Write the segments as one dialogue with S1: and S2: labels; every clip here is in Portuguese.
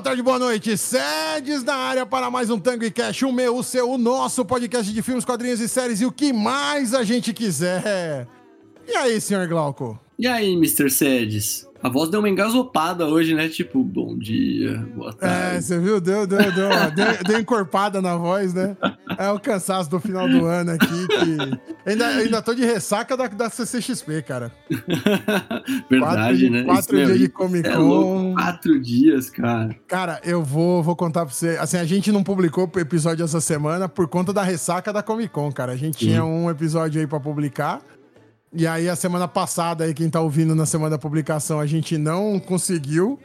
S1: boa tarde, boa noite. Sedes na área para mais um Tango e Cash, o meu, o seu, o nosso podcast de filmes, quadrinhos e séries e o que mais a gente quiser. E aí, senhor Glauco?
S2: E aí, Mr. Sedes? A voz deu uma engasopada hoje, né? Tipo, bom dia, boa tarde.
S1: É, você viu? Deu, deu, deu, deu, deu encorpada na voz, né? É o cansaço do final do ano aqui que. Ainda, ainda tô de ressaca da, da CCXP, cara.
S2: Verdade,
S1: quatro,
S2: né?
S1: Quatro
S2: Isso
S1: dias de. Comic
S2: É
S1: Con.
S2: louco, quatro dias, cara.
S1: Cara, eu vou, vou contar pra você. Assim, a gente não publicou o episódio essa semana por conta da ressaca da Comic Con, cara. A gente
S2: Sim.
S1: tinha um episódio aí pra publicar. E aí, a semana passada, aí, quem tá ouvindo na semana da publicação, a gente não conseguiu,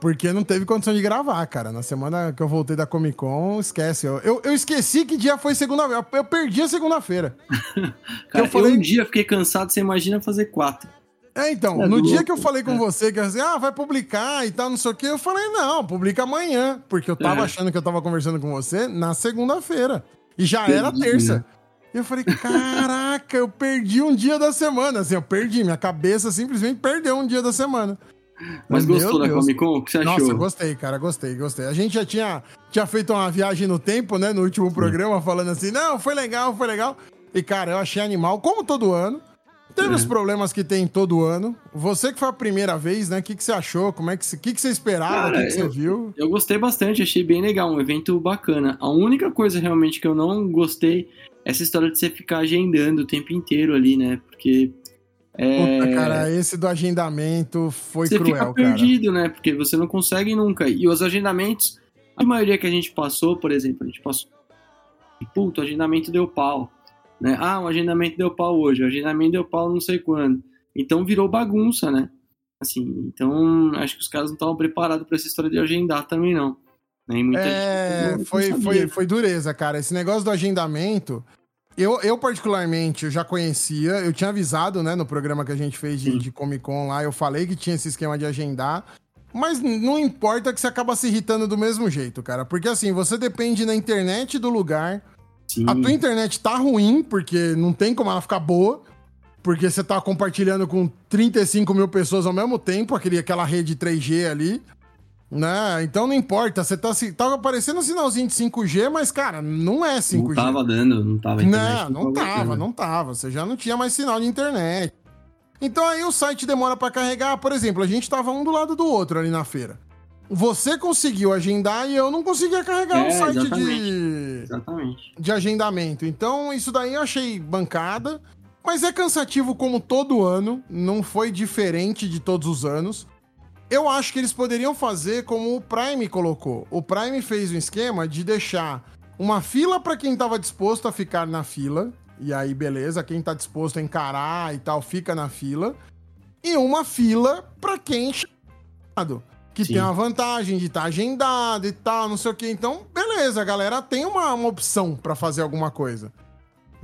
S1: porque não teve condição de gravar, cara. Na semana que eu voltei da Comic Con, esquece. Eu, eu, eu esqueci que dia foi segunda-feira. Eu perdi a segunda-feira.
S2: Cara, eu,
S1: falei-
S2: um dia fiquei cansado, você imagina fazer quatro.
S1: É, então,
S2: É
S1: no
S2: louco.
S1: dia que eu falei com você, que assim, ah, vai publicar e tal, não sei o quê, eu falei, não, publica amanhã, porque eu tava
S2: É.
S1: achando que eu tava conversando com você na segunda-feira. E já
S2: Perdi,
S1: era terça. Eu falei, caraca, eu perdi um dia da semana. Assim, eu perdi, minha cabeça simplesmente perdeu um dia da semana.
S2: Mas
S1: Meu
S2: gostou da
S1: Deus.
S2: Comic Con? O que você
S1: Nossa,
S2: achou?
S1: gostei, cara, gostei, gostei. A gente já tinha, tinha feito uma viagem no tempo, né, no último programa, falando assim, não, foi legal, foi legal. E, cara, eu achei animal, como todo ano. Teve
S2: É.
S1: os problemas que tem todo ano. Você que foi a primeira vez, né? O que, que você achou? Como é que, você- o que, que você esperava? O que, que você
S2: eu-
S1: viu?
S2: Eu gostei bastante, achei bem legal, um evento bacana. A única coisa realmente que eu não gostei essa história de você ficar agendando o tempo inteiro ali, né? Porque. É,
S1: Puta, cara, esse do agendamento foi
S2: você
S1: cruel,
S2: fica
S1: cara.
S2: perdido, né? Porque você não consegue nunca. E os agendamentos, a maioria que a gente passou, por exemplo, a gente passou. Puta, o agendamento deu pau. Né? Ah, o agendamento deu pau hoje, o agendamento deu pau não sei quando. Então virou bagunça, né? Assim, então acho que os caras não estavam preparados para essa história de agendar também, não. Né? E muita
S1: É,
S2: gente
S1: foi, foi, foi dureza, cara. Esse negócio do agendamento, eu, eu particularmente eu já conhecia, eu tinha avisado, né, no programa que a gente fez de, de Comic Con lá, eu falei que tinha esse esquema de agendar, mas não importa que você acaba se irritando do mesmo jeito, cara. Porque assim, você depende da internet do lugar,
S2: Sim.
S1: a tua internet tá ruim, porque não tem como ela ficar boa. Porque você tá compartilhando com 35 mil pessoas ao mesmo tempo, aquele, aquela rede 3G ali. Né? Então não importa. Você tá, se- tava aparecendo um sinalzinho de 5G, mas, cara, não é 5G.
S2: Não tava dando, não tava. internet
S1: Não, não tava, não tava. Você já não tinha mais sinal de internet. Então aí o site demora pra carregar. Por exemplo, a gente tava um do lado do outro ali na feira. Você conseguiu agendar e eu não conseguia carregar o
S2: É,
S1: site de,
S2: exatamente. Exatamente.
S1: de agendamento. Então, isso daí eu achei bancada. Mas é cansativo como todo ano. Não foi diferente de todos os anos. Eu acho que eles poderiam fazer como o Prime colocou. O Prime fez um esquema de deixar uma fila para quem estava disposto a ficar na fila. E aí, beleza, quem tá disposto a encarar e tal, fica na fila. E uma fila para quem. Que
S2: Sim.
S1: tem a vantagem de estar agendado e tal, não sei o que. Então, beleza, a galera tem uma, uma opção para fazer alguma coisa.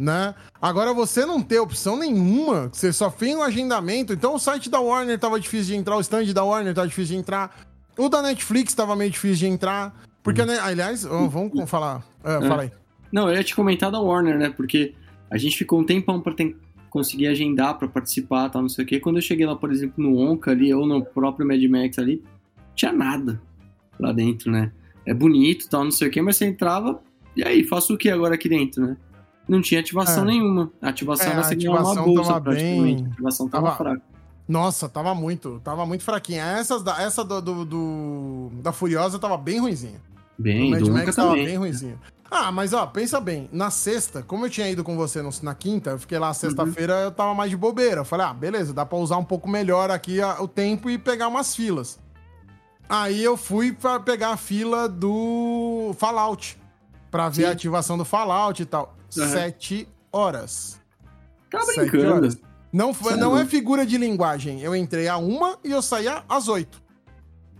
S1: Né? Agora você não ter opção nenhuma, você só fez um agendamento. Então o site da Warner tava difícil de entrar, o stand da Warner tava difícil de entrar, o da Netflix tava meio difícil de entrar. Porque, né, aliás, vamos falar. Ah,
S2: É.
S1: Fala aí.
S2: Não, eu ia te comentar da Warner, né? Porque a gente ficou um tempão pra ten- conseguir agendar pra participar tal, não sei o quê. Quando eu cheguei lá, por exemplo, no Onca ali, ou no próprio Mad Max ali, tinha nada lá dentro, né? É bonito tal, não sei o quê, mas você entrava, e aí, faço o que agora aqui dentro, né? Não tinha ativação
S1: É.
S2: nenhuma. A ativação
S1: É,
S2: era ganhar uma bolsa,
S1: tava
S2: praticamente.
S1: bem-
S2: A ativação tava,
S1: tava-
S2: fraca.
S1: Nossa, tava muito, tava muito fraquinha. Essas da, essa do, do- do- da Furiosa tava bem ruimzinha.
S2: Bem,
S1: o Mad
S2: do
S1: Max tava
S2: também.
S1: bem ruimzinho. Ah, mas ó, pensa bem, na sexta, como eu tinha ido com você no- na quinta, eu fiquei lá sexta-feira, eu tava mais de bobeira. Eu falei, ah, beleza, dá pra usar um pouco melhor aqui a- o tempo e pegar umas filas. Aí eu fui pra pegar a fila do Fallout, pra ver
S2: Sim.
S1: a ativação do Fallout e tal. Sete horas.
S2: Tá brincando.
S1: horas. Não, foi, não é figura de linguagem. Eu entrei a uma e eu saía às oito.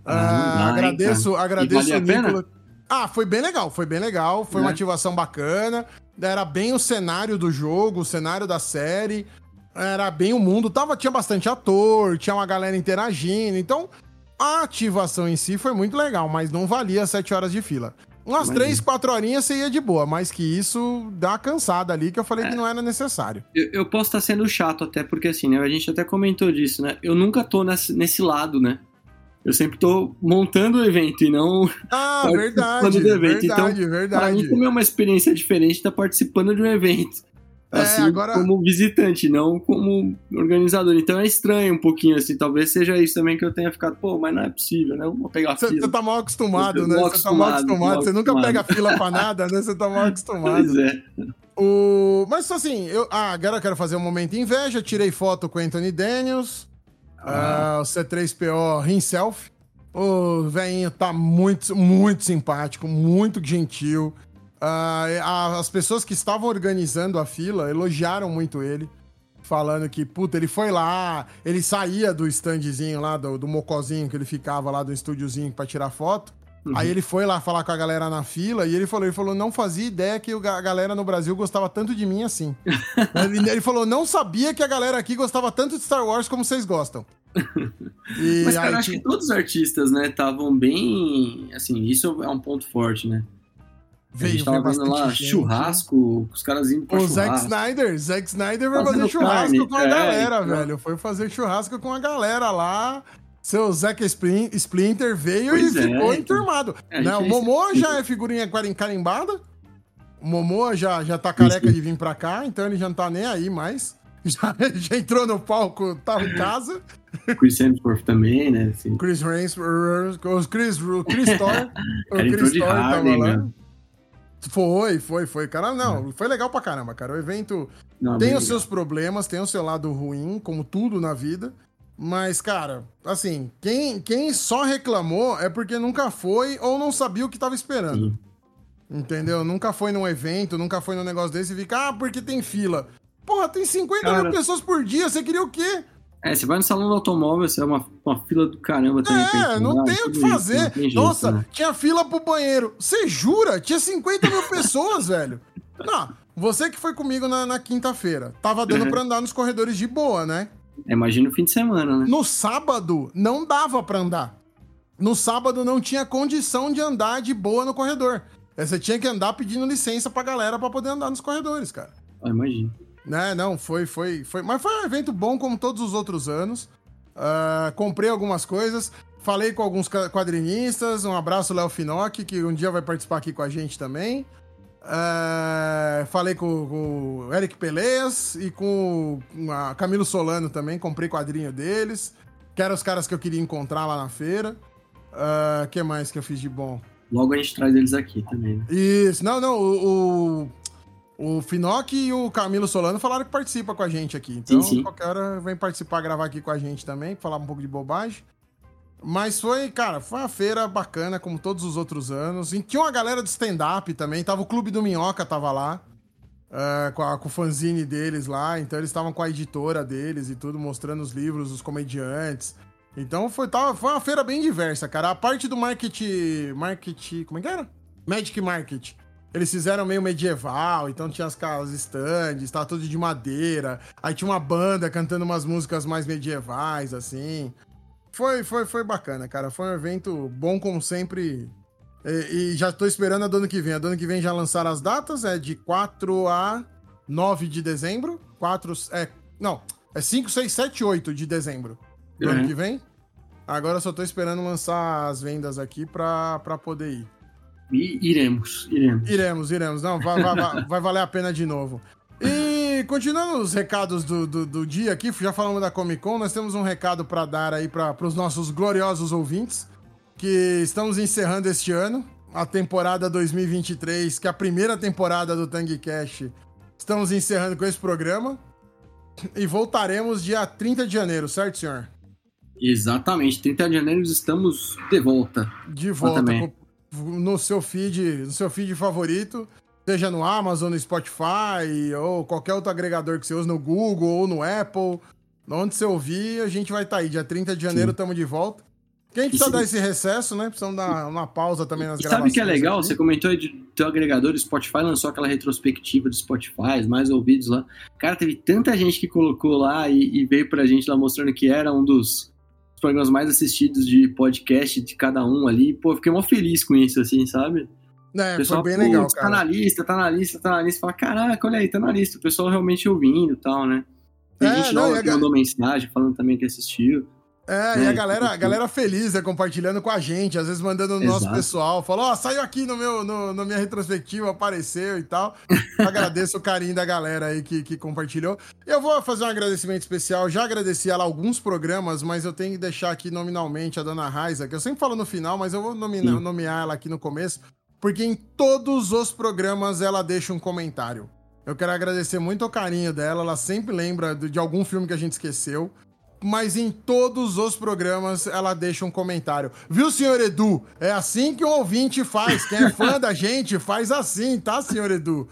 S2: Ah,
S1: Ah, agradeço,
S2: cara.
S1: agradeço
S2: E a pena?
S1: Nicolas. Ah, foi bem legal, foi bem legal. Foi uma
S2: Né?
S1: ativação bacana. Era bem o cenário do jogo, o cenário da série. Era bem o mundo. Tava, tinha bastante ator, tinha uma galera interagindo. Então, a ativação em si foi muito legal, mas não valia sete horas de fila. Umas
S2: Imagina.
S1: três, quatro horinhas você ia de boa, mas que isso dá cansada ali, que eu falei
S2: É.
S1: que não era necessário.
S2: Eu, eu posso estar sendo chato até, porque assim, né? A gente até comentou disso, né? Eu nunca tô nesse, nesse lado, né? eu sempre tô montando o evento e não.
S1: Ah, verdade. Do evento. Verdade, então, verdade. Pra
S2: mim também é uma experiência diferente estar participando de um evento. É, assim, agora... como visitante, não como organizador. Então é estranho um pouquinho, assim. Talvez seja isso também que eu tenha ficado, pô, mas não é possível, né? Eu vou pegar
S1: fila. Você tá mal acostumado, né? Você tá mal acostumado. Você nunca pega fila pra nada, né? Você tá mal acostumado. Pois é. O... Mas assim, eu... Ah, agora eu quero fazer um momento inveja. Tirei foto com o Anthony Daniels. Ah. Uh, o C3PO himself. O velhinho tá muito, muito simpático, muito gentil. Uh, as pessoas que estavam organizando a fila elogiaram muito ele, falando que, puta, ele foi lá, ele saía do standzinho lá, do, do mocozinho que ele ficava lá do estúdiozinho pra tirar foto. Uhum. Aí ele foi lá falar com a galera na fila e ele falou, ele falou, não fazia ideia que a galera no Brasil gostava tanto de mim assim. ele, ele, falou, não sabia que a galera aqui gostava tanto de Star Wars como vocês gostam.
S2: E Mas, cara, aí, acho que todos os artistas, né, estavam bem. Assim, isso é um ponto forte, né? Veio, a gente tava vendo lá gente. churrasco, os caras indo pra o
S1: churrasco. O Zack Snyder, Zack Snyder vai fazer churrasco carne. com a é, galera, então... velho. Foi fazer churrasco com a galera lá. Seu Zack Splinter veio pois e é, ficou então. enturmado. É, né? O Momoa já é figurinha carimbada. O Momoa já, já tá careca de vir pra cá, então ele já não tá nem aí mais. Já, já entrou no palco, tava em casa.
S2: Chris Hemsworth também, né?
S1: Assim. Chris Hemsworth, o Chris, o Chris Thor. o Chris Thor tava lá. Foi, foi, foi. Cara, não, é. foi legal pra caramba, cara. O evento não, tem os seus problemas, tem o seu lado ruim, como tudo na vida. Mas, cara, assim, quem, quem só reclamou é porque nunca foi ou não sabia o que tava esperando. Sim. Entendeu? Nunca foi num evento, nunca foi num negócio desse e fica, ah, porque tem fila. Porra, tem 50 cara... mil pessoas por dia, você queria o quê?
S2: É, você vai no salão do automóvel, você é uma, uma fila do caramba também.
S1: É, não tem o que fazer. Jeito, Nossa, né? tinha fila pro banheiro. Você jura? Tinha 50 mil pessoas, velho. Não, você que foi comigo na, na quinta-feira, tava dando é. pra andar nos corredores de boa, né?
S2: É, imagina o fim de semana, né?
S1: No sábado, não dava pra andar. No sábado, não tinha condição de andar de boa no corredor. Você tinha que andar pedindo licença pra galera pra poder andar nos corredores, cara.
S2: Ah, imagina.
S1: Né, não, foi, foi, foi. Mas foi um evento bom como todos os outros anos. Uh, comprei algumas coisas. Falei com alguns quadrinistas. Um abraço, Léo Finocchi, que um dia vai participar aqui com a gente também. Uh, falei com, o Eric Peleias e com o Camilo Solano também. Comprei quadrinho deles. Que eram os caras que eu queria encontrar lá na feira. O uh, que mais que eu fiz de bom?
S2: Logo a gente traz eles aqui também. Né?
S1: Isso. Não, não. O, o o Finoc e o Camilo Solano falaram que participa com a gente aqui. Então, sim, sim. qualquer hora vem participar, gravar aqui com a gente também, falar um pouco de bobagem. Mas foi, cara, foi uma feira bacana, como todos os outros anos. E tinha uma galera de stand-up também. Tava o Clube do Minhoca, tava lá. Uh, com, a, com o fanzine deles lá. Então eles estavam com a editora deles e tudo, mostrando os livros, os comediantes. Então foi, tava, foi uma feira bem diversa, cara. A parte do marketing. Market. Como é que era? Magic Market eles fizeram meio medieval, então tinha as casas stands, tava tudo de madeira. Aí tinha uma banda cantando umas músicas mais medievais, assim. Foi, foi, foi bacana, cara. Foi um evento bom, como sempre. E, e já tô esperando a do ano que vem. A do ano que vem já lançaram as datas, é de 4 a 9 de dezembro. 4. É. Não, é 5, 6, 7, 8 de dezembro do uhum. ano que vem. Agora eu só tô esperando lançar as vendas aqui pra, pra poder ir.
S2: E iremos, iremos.
S1: Iremos, iremos. Não, vai, vai, vai, vai valer a pena de novo. E continuando os recados do, do, do, dia aqui, já falamos da Comic Con, nós temos um recado para dar aí para os nossos gloriosos ouvintes, que estamos encerrando este ano, a temporada 2023, que é a primeira temporada do Tang Cash. Estamos encerrando com esse programa e voltaremos dia 30 de janeiro, certo, senhor?
S2: Exatamente, 30 de janeiro estamos de volta.
S1: De volta, com, no seu feed, no seu feed favorito, seja no Amazon, no Spotify ou qualquer outro agregador que você usa, no Google ou no Apple. Onde você ouvir, a gente vai estar tá aí. Dia 30 de janeiro estamos de volta. Quem precisa se... dar esse recesso, né? Precisamos dar uma pausa também nas e gravações.
S2: Sabe que é legal? Aqui. Você comentou de teu agregador, Spotify lançou aquela retrospectiva do Spotify, mais ouvidos lá. Cara, teve tanta gente que colocou lá e, e veio pra gente lá mostrando que era um dos programas mais assistidos de podcast de cada um ali. Pô, fiquei mó feliz com isso, assim, sabe?
S1: É, o pessoal, foi bem legal,
S2: cara. Tá na lista, tá na lista, tá na lista. Fala, caraca, olha aí, tá na lista. O pessoal realmente ouvindo e tal, né? Tem é, gente não, nova que mandou mensagem falando também que assistiu.
S1: É, é, e a galera, a galera feliz, né, compartilhando com a gente, às vezes mandando no nosso pessoal, falou, ó, oh, saiu aqui no meu, no, na minha retrospectiva, apareceu e tal. Agradeço o carinho da galera aí que, que compartilhou. Eu vou fazer um agradecimento especial, já agradeci ela alguns programas, mas eu tenho que deixar aqui nominalmente a dona Raiza, que eu sempre falo no final, mas eu vou nomear, nomear ela aqui no começo, porque em todos os programas ela deixa um comentário. Eu quero agradecer muito o carinho dela, ela sempre lembra de algum filme que a gente esqueceu mas em todos os programas ela deixa um comentário. Viu, senhor Edu? É assim que um ouvinte faz. Quem é fã da gente faz assim, tá, senhor Edu?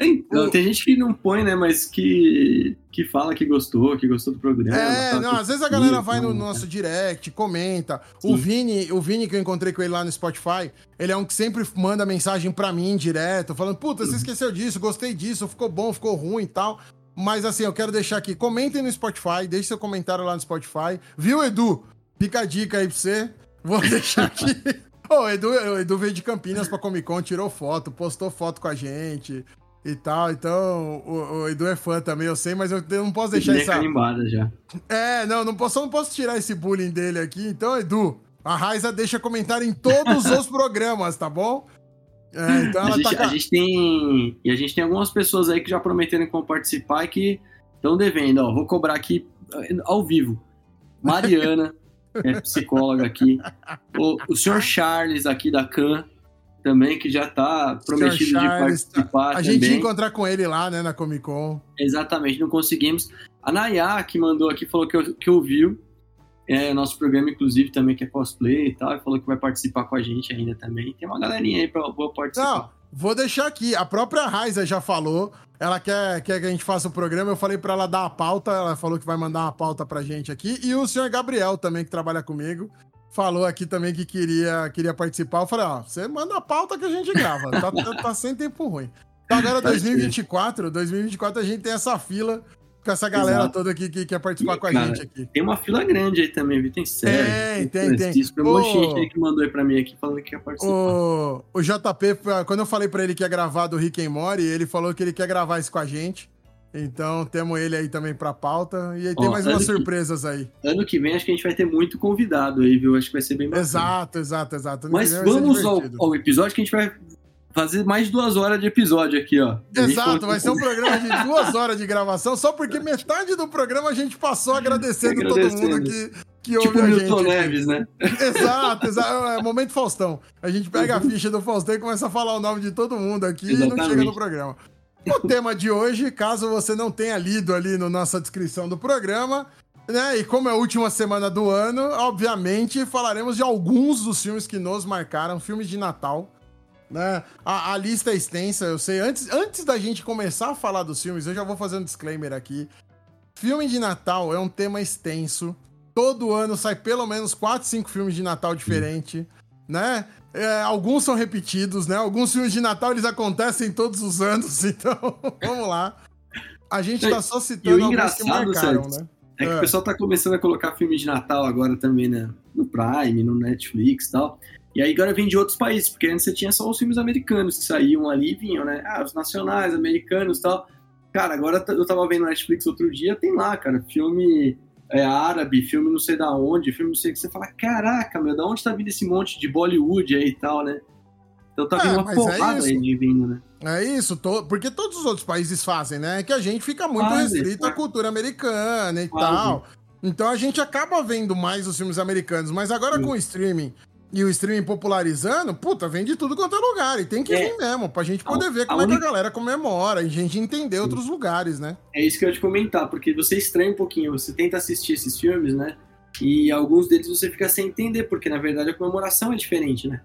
S2: Então, o... Tem gente que não põe, né? Mas que, que fala que gostou, que gostou do programa.
S1: É, não, às vezes a galera vai no nosso direct, comenta. O Vini, o Vini, que eu encontrei com ele lá no Spotify, ele é um que sempre manda mensagem pra mim direto, falando: Puta, você esqueceu disso, gostei disso, ficou bom, ficou ruim e tal. Mas assim, eu quero deixar aqui, comentem no Spotify, deixe seu comentário lá no Spotify. Viu, Edu? Fica a dica aí pra você. Vou deixar aqui. Ô, Edu, o Edu veio de Campinas pra Comic Con, tirou foto, postou foto com a gente e tal. Então, o, o Edu é fã também, eu sei, mas eu, não posso deixar essa.
S2: animada já.
S1: É, não, não posso, não posso tirar esse bullying dele aqui. Então, Edu, a Raiza deixa comentário em todos os programas, tá bom?
S2: É, então a, gente, tá... a gente tem. E a gente tem algumas pessoas aí que já prometeram que vão participar e que estão devendo. Ó, vou cobrar aqui eh, ao vivo. Mariana, é psicóloga aqui. O, o senhor Charles aqui da CAN, também, que já está prometido Charles, de participar. A
S1: também. gente ia encontrar com ele lá, né, na Comic Con.
S2: Exatamente, não conseguimos. A Nayá, que mandou aqui, falou que, que ouviu é, nosso programa, inclusive, também que é cosplay e tal, falou que vai participar com a gente ainda também. Tem uma galerinha aí pra vou participar. Não,
S1: vou deixar aqui. A própria Raiza já falou. Ela quer, quer que a gente faça o programa. Eu falei para ela dar a pauta. Ela falou que vai mandar uma pauta pra gente aqui. E o senhor Gabriel também, que trabalha comigo, falou aqui também que queria, queria participar. Eu falei, ó, você manda a pauta que a gente grava. tá, tá, tá sem tempo ruim. Então agora 2024, 2024 a gente tem essa fila com essa galera Exato. toda aqui que quer participar e, com a cara, gente aqui.
S2: Tem uma fila grande aí também, viu? Tem sério.
S1: Tem, tem, tem.
S2: Tem um monte de gente aí que mandou aí pra mim aqui falando que quer participar.
S1: O, o JP, quando eu falei pra ele que ia gravar do Rick and Morty, ele falou que ele quer gravar isso com a gente. Então temos ele aí também pra pauta. E aí tem Ó, mais umas surpresas
S2: que,
S1: aí.
S2: Ano que vem acho que a gente vai ter muito convidado aí, viu? Acho que vai ser bem bacana.
S1: Exato, exato, exato.
S2: Mas vamos ao, ao, episódio que a gente vai fazer mais duas horas de episódio aqui, ó.
S1: Exato, vai ser um programa de duas horas de gravação, só porque metade do programa a gente passou agradecendo, agradecendo. todo mundo que, que ouve tipo a Milton gente.
S2: Neves, né?
S1: Exato, exato. É momento Faustão. A gente pega a ficha do Faustão e começa a falar o nome de todo mundo aqui Exatamente. e não chega no programa. O tema de hoje, caso você não tenha lido ali na no nossa descrição do programa, né? E como é a última semana do ano, obviamente falaremos de alguns dos filmes que nos marcaram, filmes de Natal né? A, a, lista é extensa, eu sei. Antes, antes da gente começar a falar dos filmes, eu já vou fazer um disclaimer aqui. Filme de Natal é um tema extenso. Todo ano sai pelo menos 4, 5 filmes de Natal diferentes, né? É, alguns são repetidos, né? Alguns filmes de Natal eles acontecem todos os anos, então vamos lá. A gente tá só citando alguns que marcaram, né?
S2: É que é. o pessoal tá começando a colocar filme de Natal agora também, né? No Prime, no Netflix e tal. E aí agora vem de outros países, porque antes você tinha só os filmes americanos que saíam ali e vinham, né? Ah, os nacionais, americanos e tal. Cara, agora eu tava vendo Netflix outro dia, tem lá, cara, filme é, árabe, filme não sei da onde, filme não sei o que. Você fala, caraca, meu, da onde tá vindo esse monte de Bollywood aí e tal, né? Então tá vindo é, uma é porrada é aí de vindo, né?
S1: É isso, to... porque todos os outros países fazem, né? É que a gente fica muito Faz, restrito à cultura americana e Faz. tal. Então a gente acaba vendo mais os filmes americanos, mas agora Sim. com o streaming e o streaming popularizando, puta, vem de tudo quanto é lugar. E tem que é. vir mesmo, pra gente poder a, ver como a é única... que a galera comemora, e a gente entender Sim. outros lugares, né?
S2: É isso que eu ia te comentar, porque você estranha um pouquinho, você tenta assistir esses filmes, né? E alguns deles você fica sem entender, porque na verdade a comemoração é diferente, né?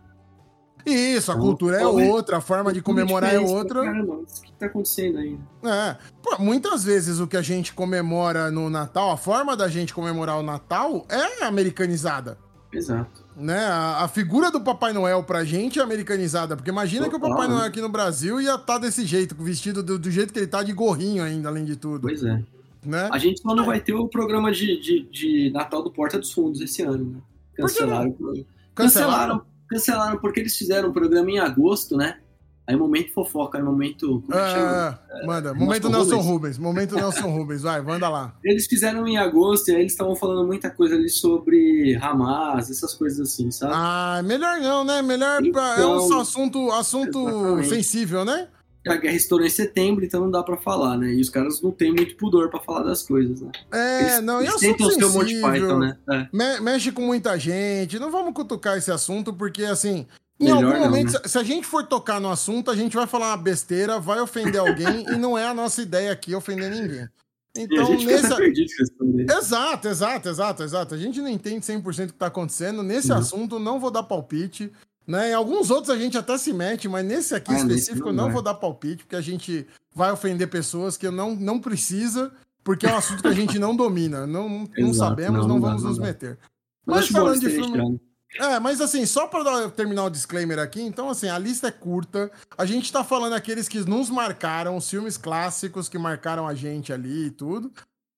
S1: Isso, a então, cultura é outra, a forma de comemorar é outra.
S2: Caramba, o que tá acontecendo aí?
S1: É. Pô, muitas vezes o que a gente comemora no Natal, a forma da gente comemorar o Natal é americanizada.
S2: Exato
S1: né, a, a, figura do Papai Noel pra gente é americanizada. Porque imagina Total, que o Papai Noel aqui no Brasil ia estar tá desse jeito, vestido do, do, jeito que ele tá de gorrinho ainda, além de tudo.
S2: Pois é. Né? A gente só não vai ter o programa de, de, de Natal do Porta dos Fundos esse ano, né? Cancelaram. Cancelaram? Cancelaram, cancelaram porque eles fizeram um programa em agosto, né? Aí momento fofoca, momento. Como é que chama?
S1: Ah, manda. Momento
S2: Nelson Rubens.
S1: Rubens. Momento Nelson Rubens. Vai, manda lá.
S2: Eles fizeram em agosto e aí eles estavam falando muita coisa ali sobre Hamas, essas coisas assim, sabe?
S1: Ah, melhor não, né? Melhor pra... é um
S2: Então,
S1: assunto, assunto
S2: exatamente.
S1: sensível, né?
S2: A guerra estourou em setembro, então não dá pra falar, né? E os caras não têm muito pudor pra falar das coisas, né?
S1: É,
S2: Eles,
S1: não,
S2: eles
S1: assunto
S2: tentam ser o Monty. Python, né? É.
S1: Me- mexe com muita gente. Não vamos cutucar esse assunto, porque assim. Em
S2: Melhor
S1: algum
S2: não,
S1: momento,
S2: né?
S1: se- a gente for tocar no assunto, a gente vai falar uma besteira, vai ofender alguém, e não é a nossa ideia aqui ofender ninguém.
S2: E a
S1: Então,
S2: gente
S1: nesse.
S2: perdido.
S1: Exato, exato, exato, exato. A gente não entende 100% o que tá acontecendo. Nesse
S2: Uhum.
S1: assunto, não vou dar palpite. Né? Em alguns outros a gente até se mete, mas nesse aqui
S2: Ah,
S1: específico
S2: não
S1: não vou dar palpite, porque a gente vai ofender pessoas que não, não precisa, porque é um assunto que a gente não domina. Não, não
S2: Exato,
S1: não,
S2: não,
S1: não,
S2: não
S1: vamos
S2: não
S1: nos meter.
S2: Mas
S1: Mas falando de filme. É, mas assim, só pra terminar o disclaimer aqui, então assim, a lista é curta. A gente tá falando aqueles que nos marcaram, os filmes clássicos que marcaram a gente ali e tudo.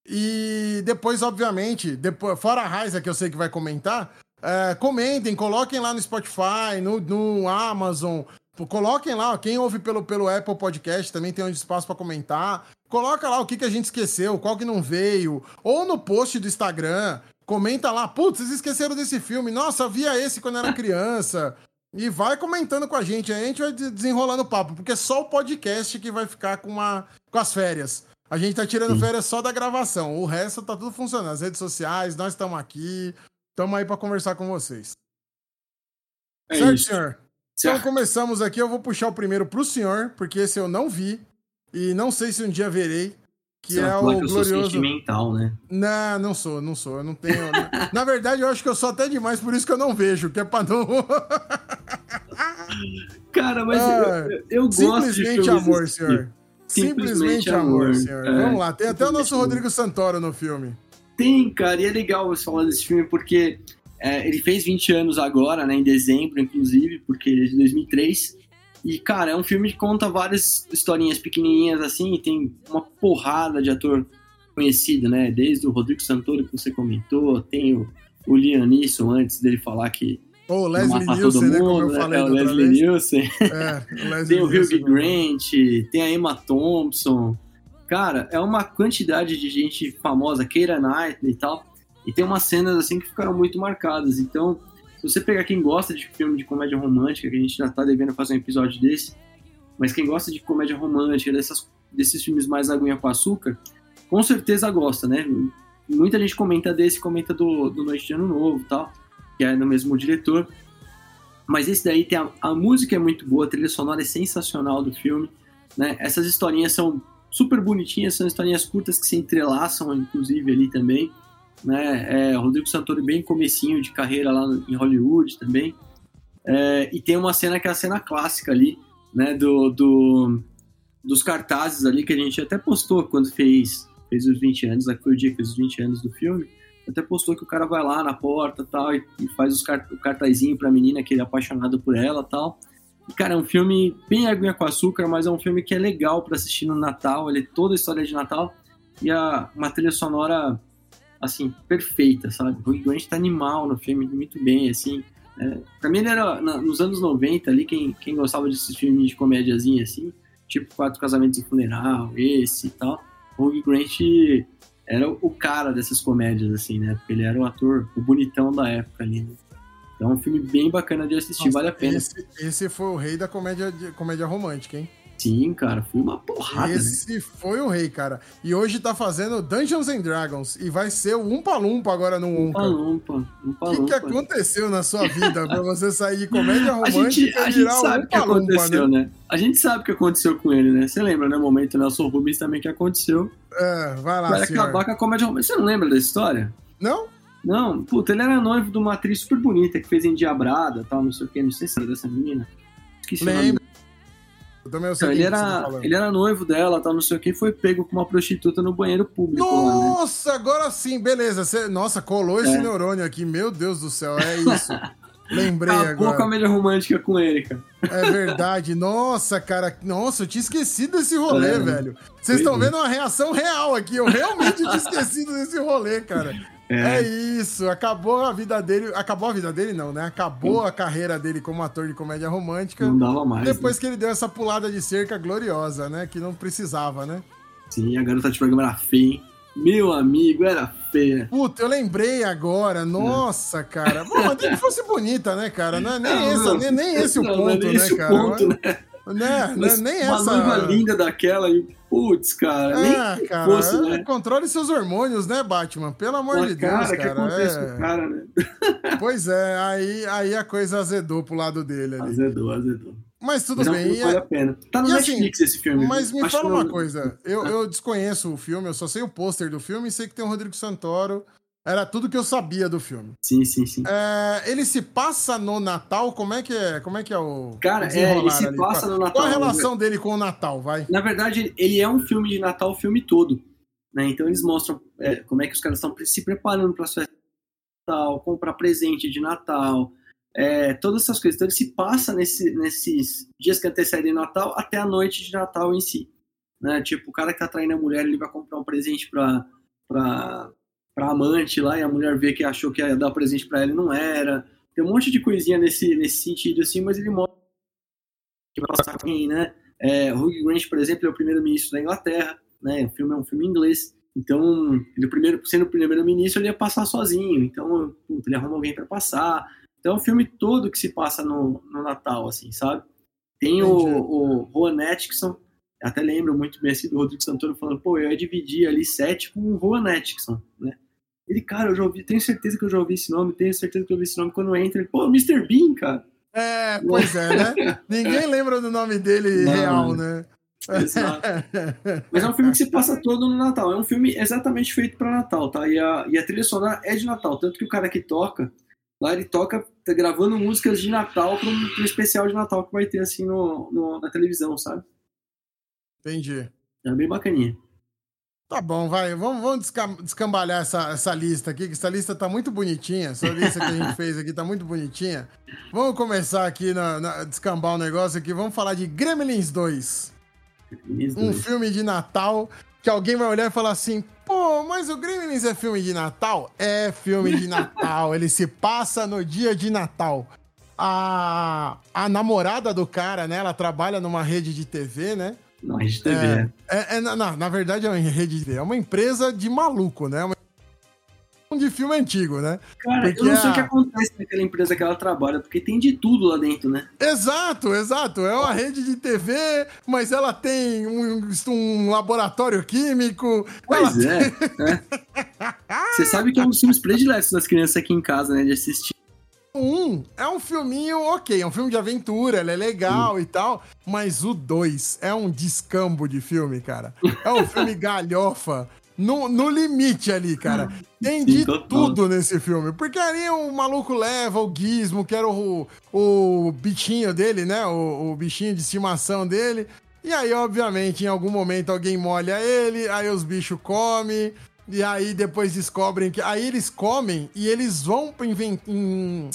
S1: E depois, obviamente, depois, fora a Raiza, que eu sei que vai comentar, é, comentem, coloquem lá no Spotify, no, no Amazon. Coloquem lá, ó, quem ouve pelo, pelo Apple Podcast também tem um espaço pra comentar. Coloca lá o que, que a gente esqueceu, qual que não veio. Ou no post do Instagram, comenta lá, putz, vocês esqueceram desse filme. Nossa, via esse quando era criança. E vai comentando com a gente, aí a gente vai de- desenrolando o papo, porque é só o podcast que vai ficar com, uma, com as férias. A gente tá tirando
S2: Sim.
S1: férias só da gravação. O resto tá tudo funcionando. As redes sociais, nós estamos aqui. Estamos aí pra conversar com vocês.
S2: É
S1: certo,
S2: isso.
S1: senhor? Então
S2: Certo.
S1: começamos aqui. Eu vou puxar o primeiro pro senhor, porque esse eu não vi. E não sei se um dia verei. Que
S2: Você
S1: é o
S2: que eu sou
S1: glorioso.
S2: sentimental, né?
S1: Não, não sou, não sou. Eu não tenho. Na verdade, eu acho que eu sou até demais, por isso que eu não vejo, que é pra não.
S2: Cara, mas
S1: Ah,
S2: eu, eu gosto de
S1: Simplesmente
S2: filmes
S1: amor,
S2: desse
S1: senhor.
S2: tipo.
S1: Simplesmente,
S2: Simplesmente
S1: amor,
S2: amor,
S1: senhor.
S2: é.
S1: Vamos lá, tem até o nosso Rodrigo Santoro no filme.
S2: Tem, cara, e é legal você falar desse filme porque é, ele fez 20 anos agora, né, em dezembro, inclusive, porque ele é de 2003. E, cara, é um filme que conta várias historinhas pequenininhas, assim, e tem uma porrada de ator conhecido, né, desde o Rodrigo Santoro, que você comentou, tem o, o Liam Neeson, antes dele falar que
S1: Ou Leslie Nielsen, né? Como eu
S2: mundo,
S1: falei
S2: é, o Leslie
S1: vez.
S2: Nielsen.
S1: É, o Leslie
S2: Tem o Hugh. Grant, tem a Emma Thompson. Cara, é uma quantidade de gente famosa, Keira Knightley e tal. E tem umas cenas assim que ficaram muito marcadas. Então, se você pegar quem gosta de filme de comédia romântica, que a gente já tá devendo fazer um episódio desse, mas quem gosta de comédia romântica, dessas, desses filmes mais aguinha com açúcar, com certeza gosta, né? Muita gente comenta desse, comenta do, do Noite de Ano Novo tal, que é do mesmo diretor. Mas esse daí tem a, a música é muito boa, a trilha sonora é sensacional do filme, né? Essas historinhas são super bonitinhas, são historinhas curtas que se entrelaçam, inclusive, ali também, né? É, Rodrigo Santoro bem comecinho de carreira lá em Hollywood também. É, e tem uma cena que é a cena clássica ali, né? Do, do- dos cartazes ali, que a gente até postou quando fez, fez os 20 anos, que foi o dia que fez os 20 anos do filme, até postou que o cara vai lá na porta tal, e, e faz os car- o cartazinho pra menina que ele é apaixonado por ela tal. E, cara, é um filme bem aguinha com açúcar, mas é um filme que é legal pra assistir no Natal. Ele é toda a história de Natal e a, uma trilha sonora, assim, perfeita, sabe? O Hugh Grant tá animal no filme, muito bem, assim. É, pra mim ele era, na- nos anos 90 ali, quem, quem gostava desses filmes de comédiazinha, assim, tipo Quatro Casamentos e Funeral, esse e tal, o Hugh Grant era o cara dessas comédias, assim, né? Porque ele era o ator, o bonitão da época ali, né? Então é um filme bem bacana de assistir,
S1: Nossa,
S2: vale a pena.
S1: Esse, esse foi o rei da comédia, comédia romântica, hein?
S2: Sim, cara, foi uma porrada, né?
S1: Esse foi o rei, cara. E hoje tá fazendo Dungeons and Dragons. E vai ser o Umpa Lumpa agora no
S2: Um
S1: Umpa.
S2: palumpa, um
S1: O que, que aconteceu na sua vida pra você sair de comédia
S2: A
S1: romântica
S2: gente, a
S1: e
S2: gente sabe o que
S1: Umpa Lumpa,
S2: aconteceu,
S1: né?
S2: né? A gente sabe o que aconteceu com ele, né? Você lembra, né? O momento Nelson Rubens também que aconteceu.
S1: É, vai lá,
S2: Vai
S1: senhor.
S2: acabar com a comédia romântica. Você não lembra da história?
S1: Não?
S2: Não, puta, ele era noivo de uma atriz super bonita que fez Endiabrada tal, não sei o que, não sei se era dessa menina. Esqueci.
S1: Lembro. Eu também eu sei
S2: Então, ele,
S1: tá
S2: era,
S1: falando.
S2: ele era noivo dela, tal, não sei o que, e foi pego com uma prostituta no banheiro público lá, né?
S1: Nossa, agora sim, beleza. Você- Nossa, colou esse
S2: É.
S1: neurônio aqui. Meu Deus do céu, é isso. Lembrei
S2: Acabou com a
S1: agora.
S2: comédia romântica com ele, cara.
S1: É verdade. Nossa, cara. Nossa, eu tinha esquecido desse rolê,
S2: É.
S1: velho. Vocês estão vendo uma reação real aqui. Eu realmente tinha esquecido desse rolê, cara. É. é. isso, acabou a vida dele. Acabou a vida dele, não, né? Acabou a carreira dele como ator de comédia romântica.
S2: Não dava mais.
S1: Depois né? que ele deu essa pulada de cerca gloriosa, né? Que não precisava, né?
S2: Sim, a garota de programa era feia, hein? Meu amigo, era feia.
S1: Puta, eu lembrei agora. Nossa, cara. Bom, que fosse bonita, né, cara? Não é nem, não, esse, não, nem, nem esse o ponto, é né, cara? Ponto, né? Né? Mas nem uma essa.
S2: Uma linda daquela e putz, cara. É, nem
S1: cara. Fosse, né? Controle seus hormônios, né, Batman? Pelo amor de Deus, cara.
S2: que acontece é... com o cara, né?
S1: Pois é, aí, aí a coisa azedou pro lado dele ali.
S2: Azedou, azedou.
S1: Mas tudo Não, bem.
S2: Vale a pena. Tá no e assim, Netflix assim, esse filme.
S1: Mas me fala uma coisa. Eu, eu desconheço o filme, eu só sei o pôster do filme e sei que tem o Rodrigo Santoro. Era tudo que eu sabia do filme.
S2: Sim, sim, sim.
S1: É, ele se passa no Natal? Como é que é, como é, que é o.
S2: Cara, é, ele se ali? passa no Natal.
S1: Qual a relação dele com o Natal, vai?
S2: Na verdade, ele é um filme de Natal o filme todo. Né? Então eles mostram é, como é que os caras estão se preparando para as festas de Natal, comprar presente de Natal, é, todas essas coisas. Então ele se passa nesse, nesses dias que antecedem Natal até a noite de Natal em si. Né? Tipo, o cara que tá traindo a mulher, ele vai comprar um presente para pra amante lá, e a mulher vê que achou que ia dar presente para ela e não era. Tem um monte de coisinha nesse, nesse sentido, assim, mas ele mostra que vai passar quem, né? É, Hugh Grant, por exemplo, é o primeiro-ministro da Inglaterra, né? O filme é um filme inglês. Então, ele primeiro, sendo o primeiro-ministro, ele ia passar sozinho. Então, puta, ele arruma alguém para passar. Então, é um filme todo que se passa no, no Natal, assim, sabe? Tem o, o Rowan Atkinson, até lembro muito bem assim do Rodrigo Santoro falando, pô, eu ia dividir ali sete com o Rowan Atkinson, né? Ele, cara, eu já ouvi, tenho certeza que eu já ouvi esse nome, tenho certeza que eu ouvi esse nome quando entra, ele, pô, Mr. Bean, cara.
S1: É, pois é, né? Ninguém lembra do nome dele Não, real, né?
S2: Exato. Mas é um filme que se passa todo no Natal. É um filme exatamente feito para Natal, tá? E a, e a trilha sonora é de Natal. Tanto que o cara que toca, lá ele toca, tá gravando músicas de Natal para um, um, especial de Natal que vai ter assim no, no, na televisão, sabe?
S1: Entendi.
S2: É bem bacaninha.
S1: Tá bom, vai. Vamos, vamos descambalhar essa, essa lista aqui, que essa lista tá muito bonitinha. Essa lista que a gente fez aqui tá muito bonitinha. Vamos começar aqui na, na descambar o um negócio aqui. Vamos falar de Gremlins 2. Gremlins 2. Um filme de Natal que alguém vai olhar e falar assim: pô, mas o Gremlins é filme de Natal? É filme de Natal. Ele se passa no dia de Natal. A, a namorada do cara, né? Ela trabalha numa rede de TV, né?
S2: Na rede TV. É,
S1: é, é na, na, verdade, é uma rede TV. É uma empresa de maluco, né? Uma de filme antigo, né?
S2: Cara, porque eu não sei a... o que acontece naquela empresa que ela trabalha, porque tem de tudo lá dentro, né?
S1: Exato, exato. É uma rede de TV, mas ela tem um, um laboratório químico.
S2: Pois é. É. Você sabe que é um dos filmes prediletos das crianças aqui em casa, né? De assistir
S1: um é um filminho ok, é um filme de aventura, ele é legal e tal, mas o 2 é um descambo de filme, cara. É um filme galhofa. No, no limite ali, cara. Tem de tudo nesse filme. Porque ali o maluco leva o Gizmo, que era o, o bichinho dele, né? O, o bichinho de estimação dele. E aí, obviamente, em algum momento alguém molha ele, aí os bichos comem. E aí depois descobrem que. Aí eles comem e eles vão em,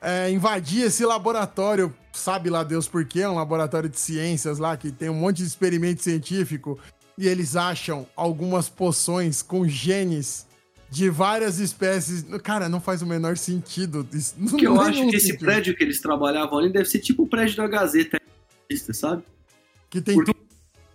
S1: é, invadir esse laboratório. Sabe lá Deus por quê? É um laboratório de ciências lá que tem um monte de experimento científico. E eles acham algumas poções com genes de várias espécies. Cara, não faz o menor sentido.
S2: Isso, que eu acho que esse prédio que eles trabalhavam ali deve ser tipo o prédio da Gazeta, sabe?
S1: Que tem Porque...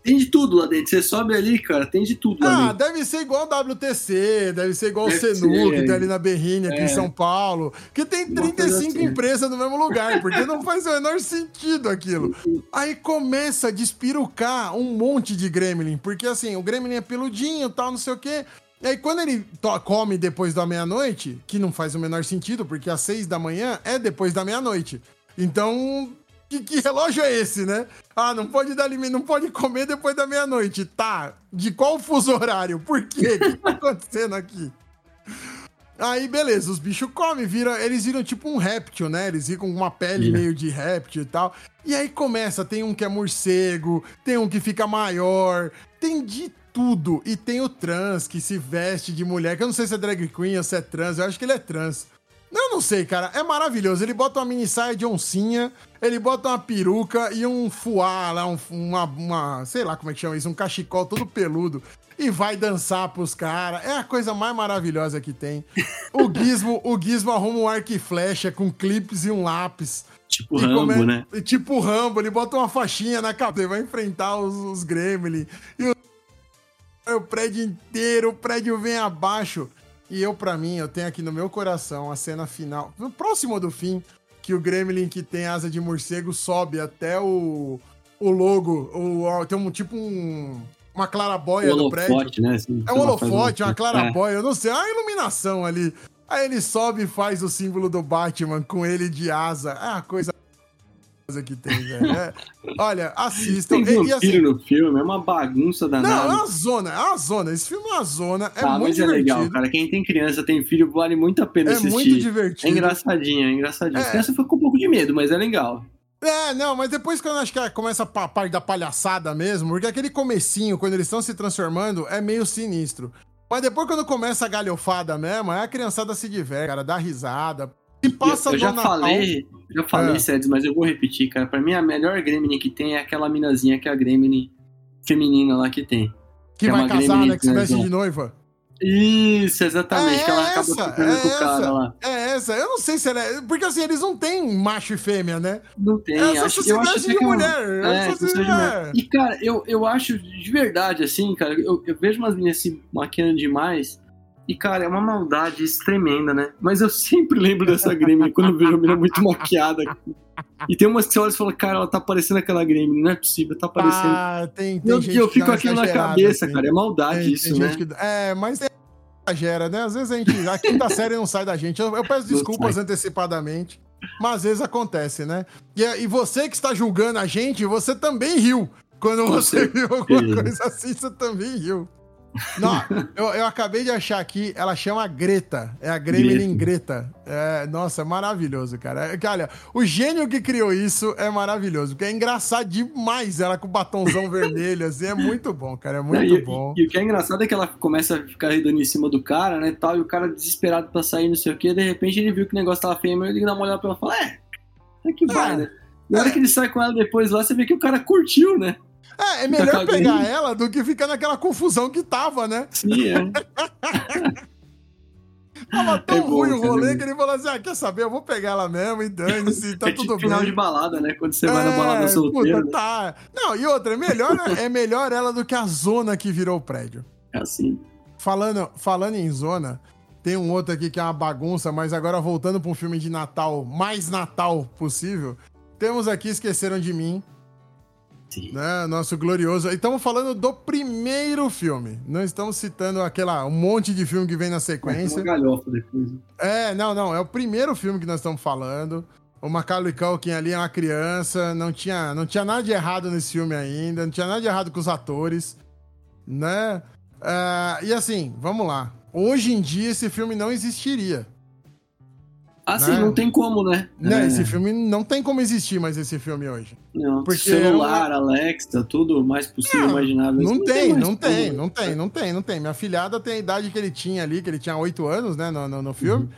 S2: tem de tudo lá dentro. Você sobe ali, cara, tem de tudo
S1: ah, deve ser igual o WTC, deve ser igual deve o Senu, que tem ali na Berrine, aqui é. em São Paulo. Que tem 35 assim. empresas no mesmo lugar, porque não faz o menor sentido aquilo. Aí começa a despirucar um monte de gremlin, porque assim, o gremlin é peludinho tal, não sei o quê. E aí, quando ele come depois da meia-noite, que não faz o menor sentido, porque às seis da manhã é depois da meia-noite. Então, que, que, relógio é esse, né? Ah, não pode dar limite, não pode comer depois da meia-noite. Tá. De qual fuso horário? Por quê? O que tá acontecendo aqui? Aí, beleza, os bichos comem, viram, eles viram tipo um réptil, né? Eles ficam com uma pele yeah. meio de réptil e tal. E aí começa, tem um que é morcego, tem um que fica maior, tem de tudo. E tem o trans que se veste de mulher, que eu não sei se é drag queen ou se é trans, eu acho que ele é trans. Eu não não sei, cara. É maravilhoso. Ele bota uma mini saia de oncinha, ele bota uma peruca e um fuá lá, um, uma, uma. Sei lá como é que chama isso, um cachecol todo peludo. E vai dançar pros caras. É a coisa mais maravilhosa que tem. O Gizmo, o Gizmo arruma um arco e flecha com clipes e um lápis.
S2: Tipo e Rambo, come... né?
S1: Tipo Rambo, ele bota uma faixinha na cabeça, vai enfrentar os, os Gremlin. E o... o prédio inteiro, o prédio vem abaixo. E eu, para mim, eu tenho aqui no meu coração a cena final, próximo do fim, que o Gremlin que tem asa de morcego sobe até o, o logo, o, tem um tipo um, uma clarabóia do prédio.
S2: Né? Assim,
S1: é um holofote, uma clarabóia, é. eu não sei, é uma iluminação ali. Aí ele sobe e faz o símbolo do Batman com ele de asa. É a coisa que tem, velho. É, olha, assistam.
S2: Tem e, assim, no filme, é uma bagunça danada.
S1: Não, é uma zona, é uma zona. Esse filme é uma zona, é ah, muito
S2: mas
S1: divertido.
S2: é legal, cara. Quem tem criança, tem filho, vale muito a pena
S1: é
S2: assistir.
S1: É muito divertido.
S2: É engraçadinho, é engraçadinho. É. A criança foi com um pouco de medo, mas é legal.
S1: É, não, mas depois quando acho que começa a parte da palhaçada mesmo, porque aquele comecinho, quando eles estão se transformando, é meio sinistro. Mas depois quando começa a galhofada mesmo, é a criançada se diverte, cara, dá risada. E passa
S2: eu, eu já falei, já falei, é. mas eu vou repetir, cara. Pra mim, a melhor Gremlin que tem é aquela minazinha que é a Gremlin feminina lá que tem.
S1: Que, que é vai é casar, né? Que se veste de noiva.
S2: Isso, exatamente. É que ela essa, acaba ficando é com o cara lá.
S1: É essa. Eu não sei se ela é. Porque assim, eles não têm macho e fêmea, né?
S2: Não tem.
S1: É acho, eu acho de mulher.
S2: É, é, de mulher. E, cara, eu, eu acho de verdade, assim, cara, eu, eu vejo umas meninas assim, maquiando demais. E, cara, é uma maldade tremenda, né? Mas eu sempre lembro dessa Gremlin quando eu vejo a menina muito maquiada. E tem umas que você olha e fala, cara, ela tá parecendo aquela Gremlin, não é possível, tá parecendo.
S1: Ah, tem, tem
S2: eu, eu fico aquilo na cabeça, assim. cara, é maldade tem, isso, tem né? Que...
S1: É, mas é exagera, né? Às vezes a gente. A quinta série não sai da gente. Eu, eu peço desculpas antecipadamente. Mas às vezes acontece, né? E, e você que está julgando a gente, você também riu. Quando você viu alguma coisa assim, você também riu. Não, eu, eu, acabei de achar aqui, ela chama Greta. É a Gremlin Greta. Greta. É, nossa, maravilhoso, cara. É, olha, o gênio que criou isso é maravilhoso, porque é engraçado demais ela com o batonzão vermelho, assim, é muito bom, cara, é muito
S2: e,
S1: bom.
S2: E, e, o que é engraçado é que ela começa a ficar redando em cima do cara, né, tal, e o cara desesperado pra sair, não sei o que, de repente ele viu que o negócio tava feio, mas ele dá uma olhada pra ela e fala, é, é que vai, é, né? Na hora que ele sai com ela depois lá, você vê que o cara curtiu, né?
S1: É, é melhor pegar ela do que ficar naquela confusão que tava, né?
S2: Sim, é.
S1: Tava tão é ruim bom, o rolê que ele falou assim: ah, quer saber? Eu vou pegar ela mesmo e dane-se, tá é tudo tipo bem.
S2: final de balada, né? Quando você é, vai na balada solteira. Puta,
S1: né? tá. Não, e outra, é melhor, é melhor ela do que a zona que virou o prédio.
S2: É assim.
S1: Falando, falando em zona, tem um outro aqui que é uma bagunça, mas agora voltando para um filme de Natal, mais Natal possível. Temos aqui Esqueceram de Mim, né? Nosso glorioso. E estamos falando do primeiro filme. Não estamos citando aquela um monte de filme que vem na sequência. É,
S2: galhofa depois. Né?
S1: É, não, não. É o primeiro filme que nós estamos falando. O Macaulay Culkin ali é uma criança. Não tinha, não tinha nada de errado nesse filme ainda. Não tinha nada de errado com os atores. Né? Uh, e assim, vamos lá. Hoje em dia esse filme não existiria.
S2: Assim, né? não tem como, né?
S1: né? É. Esse filme não tem como existir mais esse filme hoje.
S2: Não, Porque celular, uma... Alexa, tudo mais possível, não, imaginável.
S1: Não, não tem, não tem, como, não tem, não tem, não tem. Minha filhada tem a idade que ele tinha ali, que ele tinha 8 anos, né, no, no, no filme. Uhum.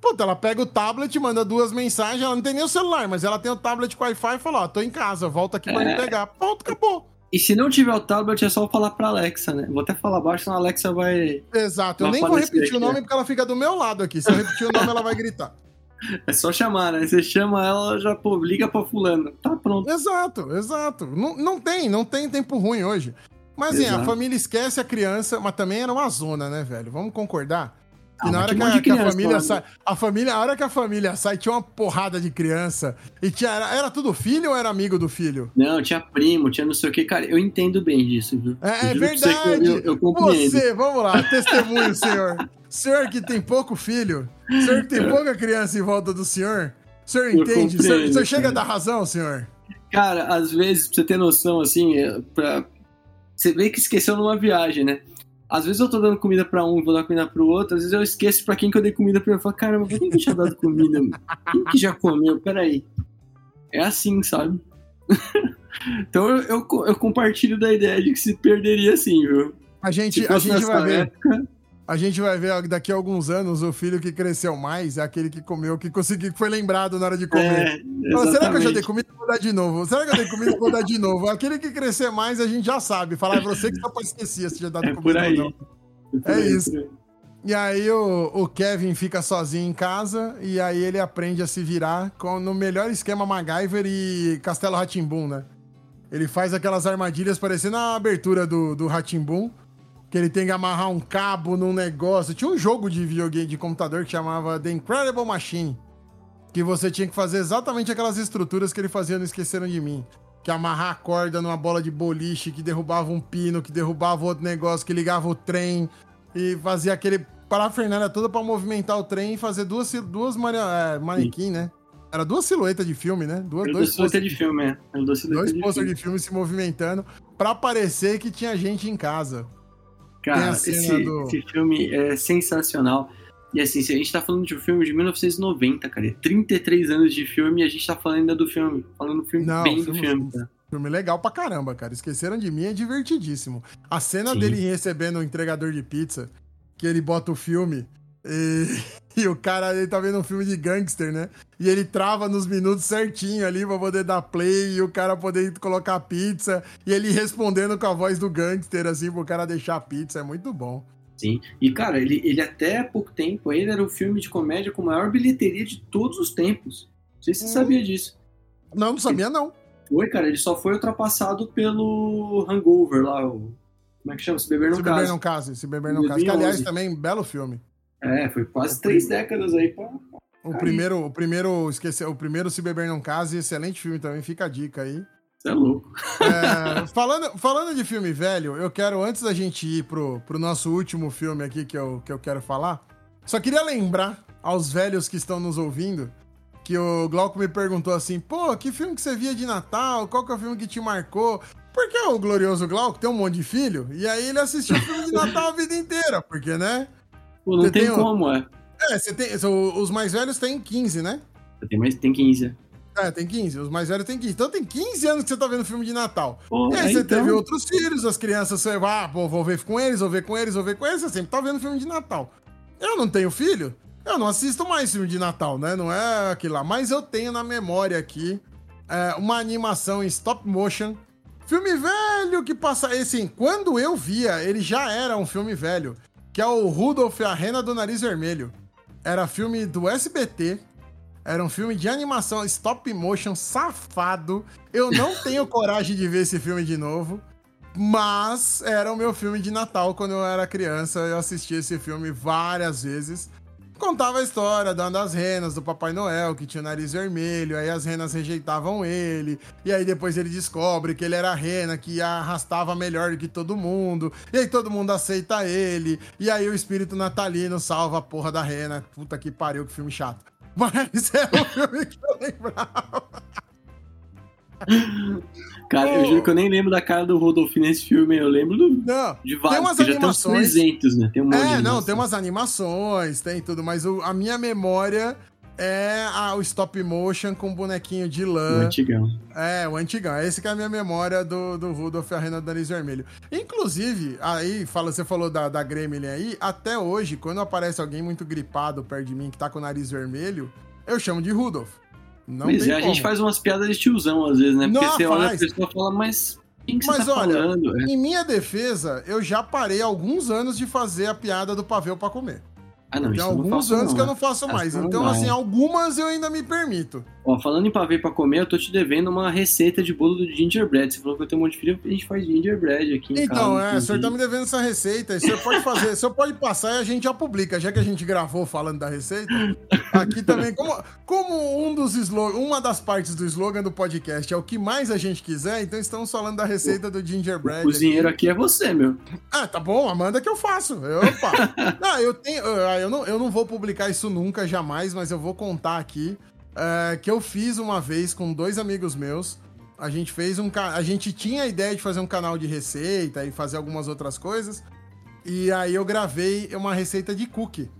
S1: Puta, ela pega o tablet, manda duas mensagens, ela não tem nem o celular, mas ela tem o tablet com Wi-Fi e fala, ó, tô em casa, volta aqui é... pra me pegar. Pronto, acabou.
S2: E se não tiver o tablet, é só falar pra Alexa, né? Vou até falar baixo, senão a Alexa vai.
S1: Exato, vai eu nem vou repetir aqui, o nome né? porque ela fica do meu lado aqui. Se eu repetir o nome, ela vai gritar.
S2: É só chamar, né? Você chama ela, já pô, liga pra fulano. Tá pronto.
S1: Exato, exato. Não, não tem, não tem tempo ruim hoje. Mas assim, a família esquece a criança, mas também era uma zona, né, velho? Vamos concordar? E ah, na hora que, a, que a família sai. A família, a hora que a família sai, tinha uma porrada de criança. E tinha, era, era tudo filho ou era amigo do filho?
S2: Não, tinha primo, tinha não sei o que, cara. Eu entendo bem disso, viu?
S1: É, é verdade. Eu, eu, você, vamos lá, testemunho, senhor. senhor que tem pouco filho, senhor que tem pouca criança em volta do senhor, o senhor entende? O senhor, senhor chega a dar razão, senhor?
S2: Cara, às vezes, pra você ter noção, assim, é, pra... você vê que esqueceu numa viagem, né? Às vezes eu tô dando comida pra um e vou dar comida pro outro, às vezes eu esqueço pra quem que eu dei comida pra eu falo, caramba, quem que tinha dado comida? Quem que já comeu? Peraí. É assim, sabe? então eu, eu, eu, compartilho da ideia de que se perderia assim, viu?
S1: A gente, a gente vai ver. Época, A gente vai ver daqui a alguns anos o filho que cresceu mais é aquele que comeu, que conseguiu, que foi lembrado na hora de comer. É, será que eu já dei comida vou dar de novo? Será que eu dei comida vou dar de novo? Aquele que crescer mais a gente já sabe. Falar, é você que só pode esquecer se já dado é comida ou não. É, é isso. E aí o, o, Kevin fica sozinho em casa e aí ele aprende a se virar com, no melhor esquema MacGyver e Castelo Ratimbum, né? Ele faz aquelas armadilhas parecendo a abertura do, do Ratimbum, que ele tem que amarrar um cabo num negócio. Tinha um jogo de videogame de computador que chamava The Incredible Machine, que você tinha que fazer exatamente aquelas estruturas que ele fazia no Esqueceram de Mim. Que amarrar a corda numa bola de boliche, que derrubava um pino, que derrubava outro negócio, que ligava o trem e fazia aquele parafernália toda para movimentar o trem e fazer duas, duas é, manequim, né? Era duas silhuetas de filme, né? Duas,
S2: Era dois silhuetas de filme, é. Era
S1: duas dois de, de filme se movimentando para parecer que tinha gente em casa.
S2: Cara, esse, do... esse filme é sensacional. E assim, a gente tá falando de um filme de 1990, cara. 33 anos de filme e a gente tá falando ainda do filme. Falando filme Não, bem filme, do filme. Tá?
S1: Filme legal pra caramba, cara. Esqueceram de mim é divertidíssimo. A cena Sim. dele recebendo o entregador de pizza, que ele bota o filme e, e, o cara, ele tá vendo um filme de gangster, né? E ele trava nos minutos certinho ali pra poder dar play e o cara poder colocar pizza. E ele respondendo com a voz do gangster, assim, pro cara deixar a pizza. É muito bom.
S2: Sim. E, cara, ele, ele até há pouco tempo, ele era o filme de comédia com maior bilheteria de todos os tempos. Não sei se você hum. sabia disso.
S1: Não, não sabia, não.
S2: Foi, cara. Ele só foi ultrapassado pelo Hangover lá, o... Como é que chama? Se Beber Não Se Beber
S1: Não Case. Se Beber Não Case. Que, aliás, também, belo filme.
S2: É, foi quase três décadas aí pra.
S1: O primeiro, o primeiro, esqueci, o primeiro Se Beber Não Case, excelente filme também, fica a dica aí.
S2: Você é louco.
S1: É, falando, falando de filme velho, eu quero, antes da gente ir pro, pro nosso último filme aqui que eu, que eu quero falar, só queria lembrar aos velhos que estão nos ouvindo que o Glauco me perguntou assim: pô, que filme que você via de Natal? Qual que é o filme que te marcou? Porque o glorioso Glauco tem um monte de filho, e aí ele assistiu filme de Natal a vida inteira, porque, né?
S2: Pô, não tem, tem, como, é.
S1: É, você tem. Os mais velhos têm 15, né?
S2: Tem, mais, tem 15.
S1: É, tem 15. Os mais velhos têm 15. Então tem 15 anos que você tá vendo filme de Natal. Pô, e aí você então... teve outros filhos, as crianças, você vai, ah, pô, vou ver com eles, vou ver com eles, vou ver com eles. Você sempre tá vendo filme de Natal. Eu não tenho filho, eu não assisto mais filme de Natal, né? Não é aquilo lá. Mas eu tenho na memória aqui é, uma animação em stop motion. Filme velho que passa. Assim, quando eu via, ele já era um filme velho que é o Rudolf e a Rena do Nariz Vermelho. Era filme do SBT. Era um filme de animação stop motion safado. Eu não tenho coragem de ver esse filme de novo. Mas era o meu filme de Natal quando eu era criança. Eu assisti esse filme várias vezes contava a história das renas, do Papai Noel, que tinha o nariz vermelho, aí as renas rejeitavam ele, e aí depois ele descobre que ele era a rena que arrastava melhor do que todo mundo, e aí todo mundo aceita ele, e aí o espírito natalino salva a porra da rena. Puta que pariu, que filme chato. Mas é o filme que eu lembrava.
S2: Cara, oh. eu juro que eu nem lembro da cara do Rodolfo nesse filme, eu lembro do,
S1: não,
S2: de vários, tem umas animações. já tem uns 300, né? Tem um
S1: monte É, não, tem umas animações, tem tudo, mas o, a minha memória é a, o stop motion com bonequinho de lã.
S2: O antigão.
S1: É, o antigão. Esse que é a minha memória do, do Rudolf e a Rena do Nariz Vermelho. Inclusive, aí, fala, você falou da, da Gremlin aí, até hoje, quando aparece alguém muito gripado perto de mim que tá com o nariz vermelho, eu chamo de Rudolf.
S2: Não pois é, a gente faz umas piadas de tiozão às vezes, né? Porque Não, você faz. olha a pessoa e fala, mas quem que Mas tá olha, falando?
S1: em minha defesa, eu já parei alguns anos de fazer a piada do pavê para comer. Ah, não, Tem alguns anos não, que eu não faço mais. Então, assim, algumas eu ainda me permito.
S2: Ó, falando em pavê pra comer, eu tô te devendo uma receita de bolo do gingerbread. Você falou que eu tenho um monte de filho, a gente faz gingerbread aqui em
S1: Então, casa, é, o senhor tá me devendo essa receita. O senhor pode fazer, o senhor pode passar e a gente já publica. Já que a gente gravou falando da receita, aqui também, como, como um dos slogans, uma das partes do slogan do podcast é o que mais a gente quiser, então estamos falando da receita do gingerbread. O
S2: cozinheiro aqui. aqui é você, meu.
S1: Ah, tá bom, Amanda que eu faço. Eu, opa. não, eu tenho. Eu não, eu não vou publicar isso nunca, jamais, mas eu vou contar aqui é, que eu fiz uma vez com dois amigos meus. A gente fez um. A gente tinha a ideia de fazer um canal de receita e fazer algumas outras coisas. E aí eu gravei uma receita de cookie.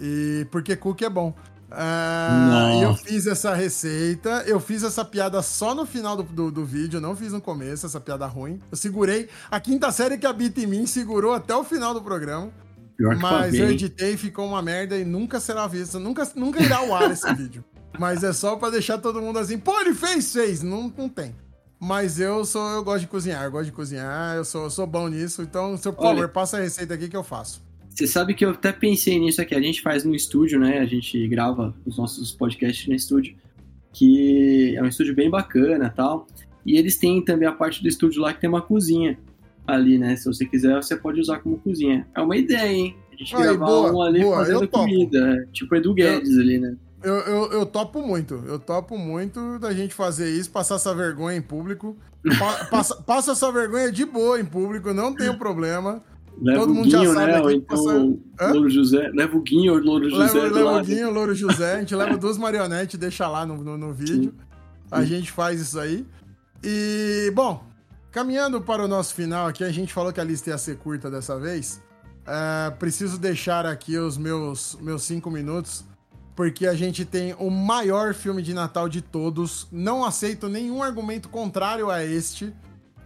S1: E porque cookie é bom. Uh, e eu fiz essa receita, eu fiz essa piada só no final do, do, do, vídeo, não fiz no começo, essa piada ruim. Eu segurei. A quinta série que habita em mim segurou até o final do programa.
S2: Pior que
S1: Mas eu editei, ficou uma merda e nunca será visto. Nunca, nunca irá ao ar esse vídeo. Mas é só pra deixar todo mundo assim, pô, ele fez, fez. Não, não tem. Mas eu sou, eu gosto de cozinhar, eu gosto de cozinhar, eu sou, eu sou bom nisso. Então, se por
S2: Olha-
S1: favor, passa a receita aqui que eu faço.
S2: Você sabe que eu até pensei nisso aqui. A gente faz no estúdio, né? A gente grava os nossos podcasts no estúdio, que é um estúdio bem bacana tal. E eles têm também a parte do estúdio lá que tem uma cozinha ali, né? Se você quiser, você pode usar como cozinha. É uma ideia, hein? A gente
S1: Aí,
S2: gravar
S1: boa,
S2: um ali
S1: boa, eu
S2: fazendo comida. é, Tipo Edu Guedes ali, né?
S1: Eu, eu, eu topo muito, eu topo muito da gente fazer isso, passar essa vergonha em público. Pa- passa, passa essa vergonha de boa em público, não tem problema.
S2: Leva
S1: Todo
S2: o
S1: mundo já
S2: Guinho,
S1: sabe
S2: né? Ou então
S1: passa-?
S2: Louro José. Leva o Guinho ou Louro José
S1: Leva, o. Guinho, Louro José, a gente leva duas marionetes, deixa lá no, no, no vídeo. A gente faz isso aí. E, bom, caminhando para o nosso final aqui, a gente falou que a lista ia ser curta dessa vez. É, preciso deixar aqui os meus, meus cinco minutos, porque a gente tem o maior filme de Natal de todos. Não aceito nenhum argumento contrário a este.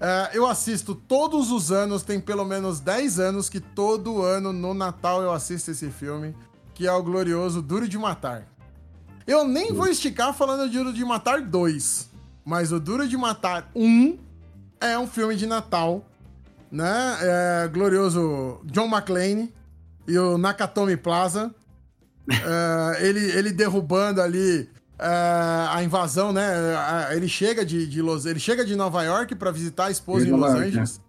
S1: É, eu assisto todos os anos, tem pelo menos 10 anos que todo ano no Natal eu assisto esse filme, que é o glorioso Duro de Matar. Eu nem vou esticar falando de Duro de Matar 2, mas o Duro de Matar 1 é um filme de Natal, né? É, glorioso John McClane e o Nakatomi Plaza. É, ele, ele derrubando ali é, a invasão, né? É, Ele chega de, de Los, ele chega de Nova York para visitar a esposa em Los
S2: York,
S1: Angeles.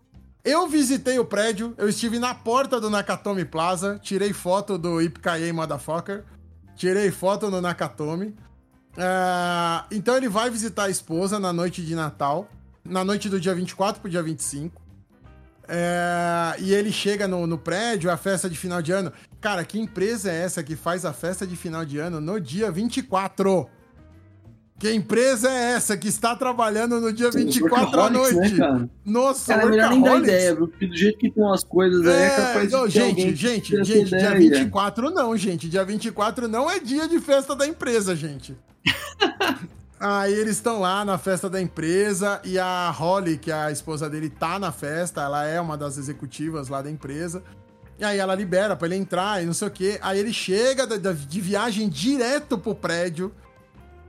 S1: Eu visitei o prédio, eu estive na porta do Nakatomi Plaza, tirei foto do Ipkaye Motherfucker, tirei foto no Nakatomi. É, então ele vai visitar a esposa na noite de Natal, na noite do dia 24 pro dia 25. É, e ele chega no, no prédio, a festa de final de ano. Cara, que empresa é essa que faz a festa de final de ano no dia 24? Que empresa é essa que está trabalhando no dia 24 à
S2: Workaholics,
S1: noite?
S2: Né, cara?
S1: Nossa,
S2: Cara, é melhor nem dar ideia? Porque do jeito que estão as coisas aí, é,
S1: É,
S2: capaz
S1: não,
S2: de
S1: gente, gente, gente, dia
S2: ideia.
S1: 24 não, gente. Dia 24 não é dia de festa da empresa, gente. Aí eles estão lá na festa da empresa e a Holly, que é a esposa dele, tá na festa, ela é uma das executivas lá da empresa. E aí ela libera pra ele entrar e não sei o quê. Aí ele chega de viagem direto pro prédio.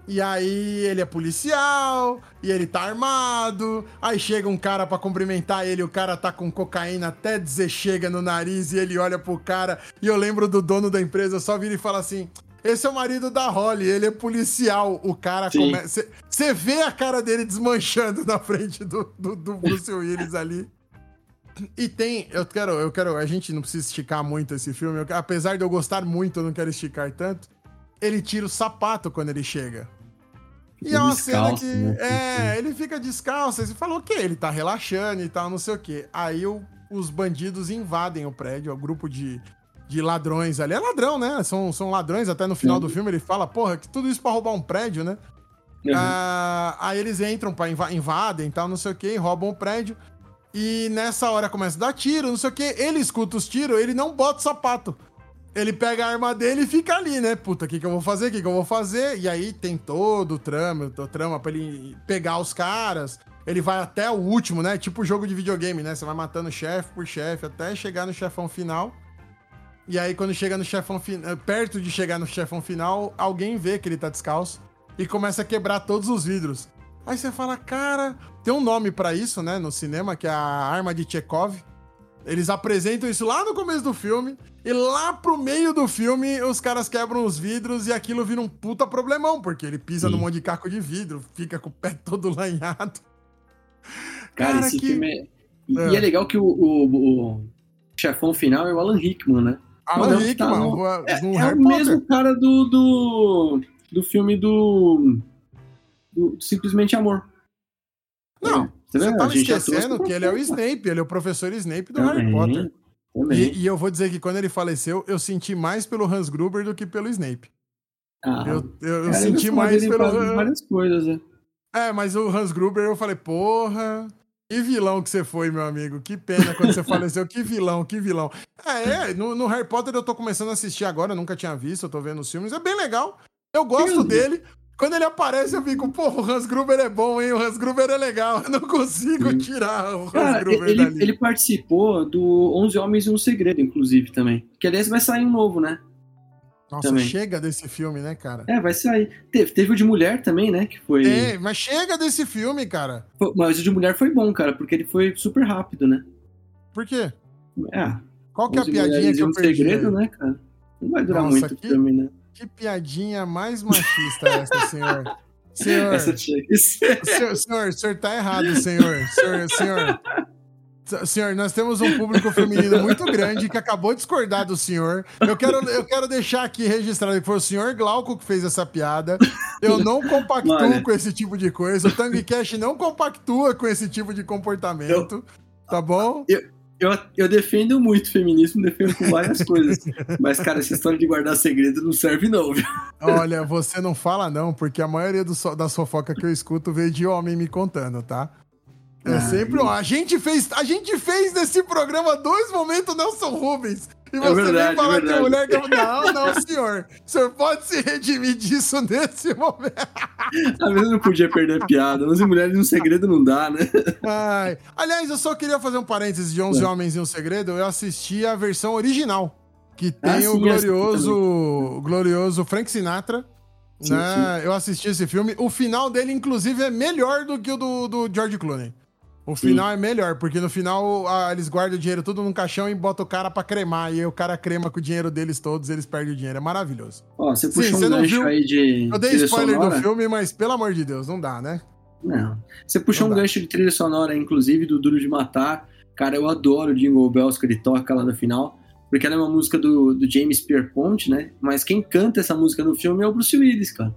S1: E aí ele é policial, e ele tá armado. Aí chega um cara pra cumprimentar ele, o cara tá com cocaína até dizer chega no nariz, e ele olha pro cara. E eu lembro do dono da empresa, só vira e fala assim: Esse é o marido da Holly, ele é policial. O cara começa. Você vê a cara dele desmanchando na frente do, do, do Bruce Willis ali. E tem, eu quero, eu quero, a gente não precisa esticar muito esse filme, eu- apesar de eu gostar muito, eu não quero esticar tanto. Ele tira o sapato quando ele chega. E
S2: Fica
S1: é uma
S2: descalço,
S1: cena que.
S2: né?
S1: É, ele fica descalço. Você falou, ok, ele tá relaxando e tal, não sei o quê. Aí o- os bandidos invadem o prédio, o grupo de, de ladrões ali. É ladrão, né? São, são ladrões, até no final
S2: Sim.
S1: do filme ele fala, porra, que tudo isso pra roubar um prédio, né?
S2: Uhum.
S1: Ah, aí eles entram pra inva invadem e tal, não sei o que, roubam o prédio. E nessa hora começa a dar tiro, não sei o que. Ele escuta os tiros, ele não bota o sapato. Ele pega a arma dele e fica ali, né? Puta, o que, que eu vou fazer? O que, que eu vou fazer? E aí tem todo o trama, o trama pra ele pegar os caras. Ele vai até o último, né? Tipo jogo de videogame, né? Você vai matando chefe por chefe até chegar no chefão final. E aí, quando chega no chefão final, perto de chegar no chefão final, alguém vê que ele tá descalço e começa a quebrar todos os vidros. Aí você fala, cara, tem um nome pra isso, né, no cinema, que é a arma de Chekhov. Eles apresentam isso lá no começo do filme, e lá pro meio do filme, os caras quebram os vidros e aquilo vira um puta problemão, porque ele pisa
S2: Sim.
S1: no monte de caco de vidro, fica com o pé todo lanhado.
S2: Cara,
S1: cara,
S2: esse
S1: que-
S2: filme é... E
S1: É.
S2: é legal que o, o- o chefão final é o Alan Rickman, né?
S1: Alan
S2: Não,
S1: Rickman,
S2: tá no-
S1: no,
S2: É,
S1: no
S2: é o mesmo cara do, do, do filme do, do Simplesmente Amor.
S1: Não,
S2: É,
S1: Você tava
S2: gente já
S1: esquecendo que ele é o Snape, ele é o professor Snape do
S2: Também,
S1: Harry Potter. E, e eu vou dizer que quando ele faleceu, eu senti mais pelo Hans Gruber do que pelo Snape.
S2: Ah,
S1: Eu, eu, eu
S2: cara,
S1: senti mais pelo.
S2: várias- várias coisas, né?
S1: É, mas o Hans Gruber eu falei, porra. Que vilão que você foi, meu amigo. Que pena quando você faleceu. Que vilão, que vilão. É, é no, no Harry Potter eu tô começando a assistir agora, eu nunca tinha visto, eu tô vendo os filmes. É bem legal. Eu gosto
S2: Meu
S1: dele. quando ele aparece, eu fico, pô, o Hans Gruber é bom, hein? O Hans Gruber é legal. Eu não consigo Sim. tirar o Hans Cara, Gruber
S2: ele,
S1: dali.
S2: Ele participou do 11 Homens e um Segredo, inclusive, também. Que aliás vai sair um novo, né?
S1: Nossa, também. chega desse filme, né, cara?
S2: É, vai sair. Teve, teve o de mulher também, né? Que foi.
S1: É, mas chega desse filme, cara.
S2: Mas o de mulher foi bom, cara, porque ele foi super rápido, né?
S1: Por quê?
S2: É.
S1: Qual que é a piadinha que eu um perdi?
S2: segredo, né, cara? Não vai durar Nossa, muito
S1: que,
S2: filme, né?
S1: Que piadinha mais machista essa, senhor. Senhor. Senhor, senhor, o senhor tá errado, senhor. Senhor, senhor. Senhor, nós temos um público feminino muito grande que acabou de discordar do senhor. Eu quero, eu quero deixar aqui registrado que foi o senhor Glauco que fez essa piada. Eu não compactuo com esse tipo de coisa. O Tango Cash não compactua com esse tipo de comportamento. Eu, tá bom?
S2: Eu, eu, eu defendo muito o feminismo, defendo com várias coisas. Mas, cara, essa história de guardar segredo não serve, não, viu?
S1: Olha, você não fala, não, porque a maioria do, das fofocas que eu escuto veio de homem me contando, tá? É sempre um. A gente fez, a gente fez nesse programa dois momentos Nelson Rubens. E é você é verdade, vem falar é que a mulher que Não, não, senhor. O senhor pode se redimir disso nesse momento.
S2: Às vezes não podia perder a piada. Mas mulheres no segredo não dá, né?
S1: Ai. Aliás, eu só queria fazer um parênteses de 11 é. Homens e um Segredo. Eu assisti a versão original. Que tem ah, o glorioso, glorioso Frank Sinatra. Sim, né? Sim. Eu assisti esse filme. O final dele, inclusive, é melhor do que o do, do George Clooney. O final Sim. é melhor, porque no final a, eles guardam o dinheiro tudo num caixão e botam o cara pra cremar. E aí o cara crema com o dinheiro deles todos, eles perdem o dinheiro. É maravilhoso.
S2: Ó, você puxou Sim, um gancho viu? aí de.
S1: Eu dei spoiler sonora. do filme, mas pelo amor de Deus, não dá, né?
S2: Não. Você puxou não um dá. gancho de trilha sonora, inclusive, do Duro de Matar. Cara, eu adoro o Jingle Bells que ele toca lá no final. Porque ela é uma música do, do James Pierpont, né? Mas quem canta essa música no filme é o Bruce Willis, cara.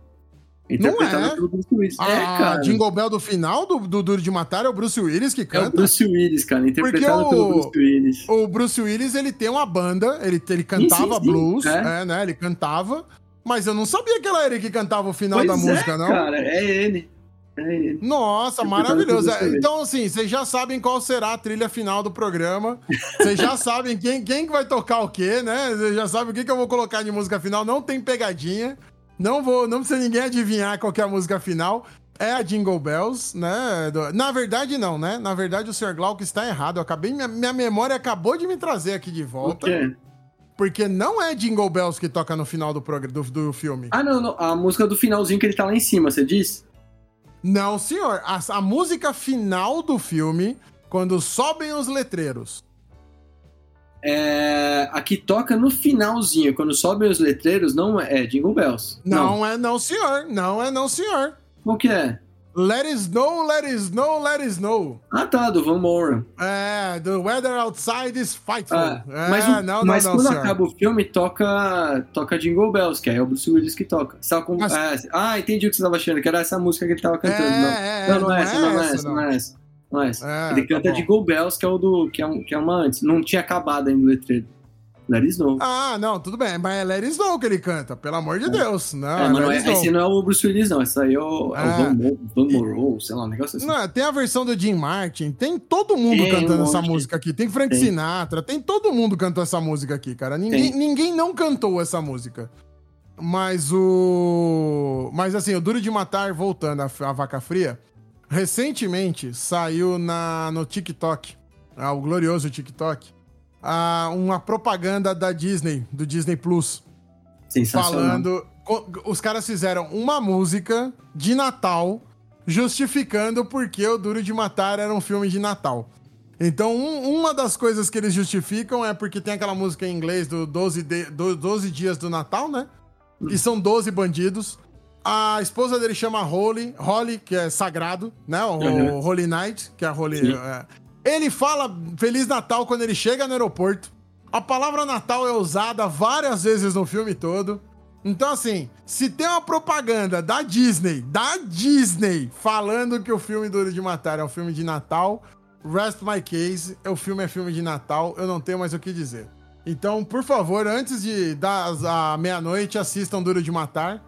S1: Interpretado não é. pelo Bruce Willis. A é, cara. Jingle Bell do final do, do Duro de Matar é o Bruce Willis que canta. É
S2: o Bruce Willis, cara, interpretado o, pelo Bruce Willis.
S1: O Bruce Willis, ele tem uma banda, ele, ele cantava sim, sim, sim. blues, é. é. né? Ele cantava, mas eu não sabia que era ele que cantava o final pois da é, música, não.
S2: cara, é ele. É ele.
S1: Nossa, maravilhoso. Então, assim, vocês já sabem qual será a trilha final do programa. Vocês já sabem quem, quem vai tocar o quê, né? Vocês já sabem o que, que eu vou colocar de música final. Não tem pegadinha. Não vou, não precisa ninguém adivinhar qual é a música final. É a Jingle Bells, né? Na verdade, não, né? Na verdade, o Sr. Glauco está errado. Eu acabei, minha, minha memória acabou de me trazer aqui de volta.
S2: O quê?
S1: Porque não é Jingle Bells que toca no final do, do, do filme.
S2: Ah, não, não, A música do finalzinho que ele tá lá em cima, você diz?
S1: Não, senhor. A, a música final do filme, quando sobem os letreiros.
S2: É, a que toca no finalzinho, quando sobem os letreiros, não é, é Jingle Bells.
S1: Não, não, é não, senhor. Não é não, senhor.
S2: O que é?
S1: Let it snow, let it snow, let it snow.
S2: Ah, tá, do Van Moran.
S1: É, the weather outside is frightful. Ah,
S2: é, mas o, não, mas não, quando senhor. acaba o filme, toca, toca Jingle Bells, que é o Bruce Willis que toca. Com, mas... é, ah, entendi o que você estava achando, que era essa música que ele estava cantando. É, não. É, não, não, não, é essa, não, é essa, não é essa. Mas é, ele canta tá de Go Bells, que é o do. Que é, um, que é uma antes. Não tinha acabado ainda o letreiro. Let It Snow.
S1: Ah, não, tudo bem. Mas é Let It Snow que ele canta, pelo amor de é. Deus. Não, é,
S2: mas não é, esse não é o Bruce Willis, não. Esse aí é o, é. é o Van, Morrow, sei lá, um negócio assim.
S1: Não, tem a versão do Jim Martin, tem todo mundo tem cantando um essa música aqui. Tem Frank tem. Sinatra, tem todo mundo cantou essa música aqui, cara. Ninguém, ninguém não cantou essa música. Mas o. Mas assim, o Duro de Matar, voltando à Vaca Fria, Recentemente saiu na, no TikTok, ah, o glorioso TikTok, ah, uma propaganda da Disney, do Disney Plus. Falando. Os caras fizeram uma música de Natal justificando porque o Duro de Matar era um filme de Natal. Então, um, uma das coisas que eles justificam é porque tem aquela música em inglês do 12, de, do 12 dias do Natal, né? E são 12 bandidos. A esposa dele chama Holy, Holly, que é sagrado, né? O, uhum. Holy Night, que é a Holy. É. Ele fala Feliz Natal quando ele chega no aeroporto. A palavra Natal é usada várias vezes no filme todo. Então, assim, se tem uma propaganda da Disney, da Disney, falando que o filme Duro de Matar é um filme de Natal, rest my case, o filme é filme de Natal, eu não tenho mais o que dizer. Então, por favor, antes de dar a meia-noite, assistam Duro de Matar.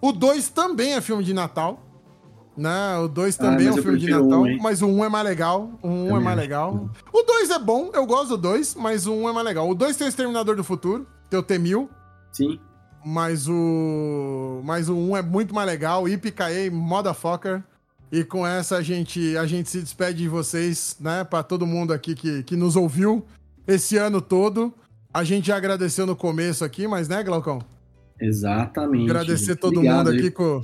S1: O 2 também é filme de Natal. Né? O 2 ah, também ah, é um filme de Natal, um, mas o 1 um é mais legal. O 1 um é mais legal. O 2 é bom, eu gosto do 2, mas o 1 um é mais legal. O 2 tem o Exterminador do Futuro, tem o T-1000.
S2: Sim.
S1: Mas o. Mas o 1 é muito mais legal. Ipicaei, Motherfucker. E com essa a gente, a gente se despede de vocês, né? Pra todo mundo aqui que, que nos ouviu esse ano todo. A gente já agradeceu no começo aqui, mas né, Glaucão?
S2: Exatamente.
S1: Agradecer todo Obrigado, mundo aqui com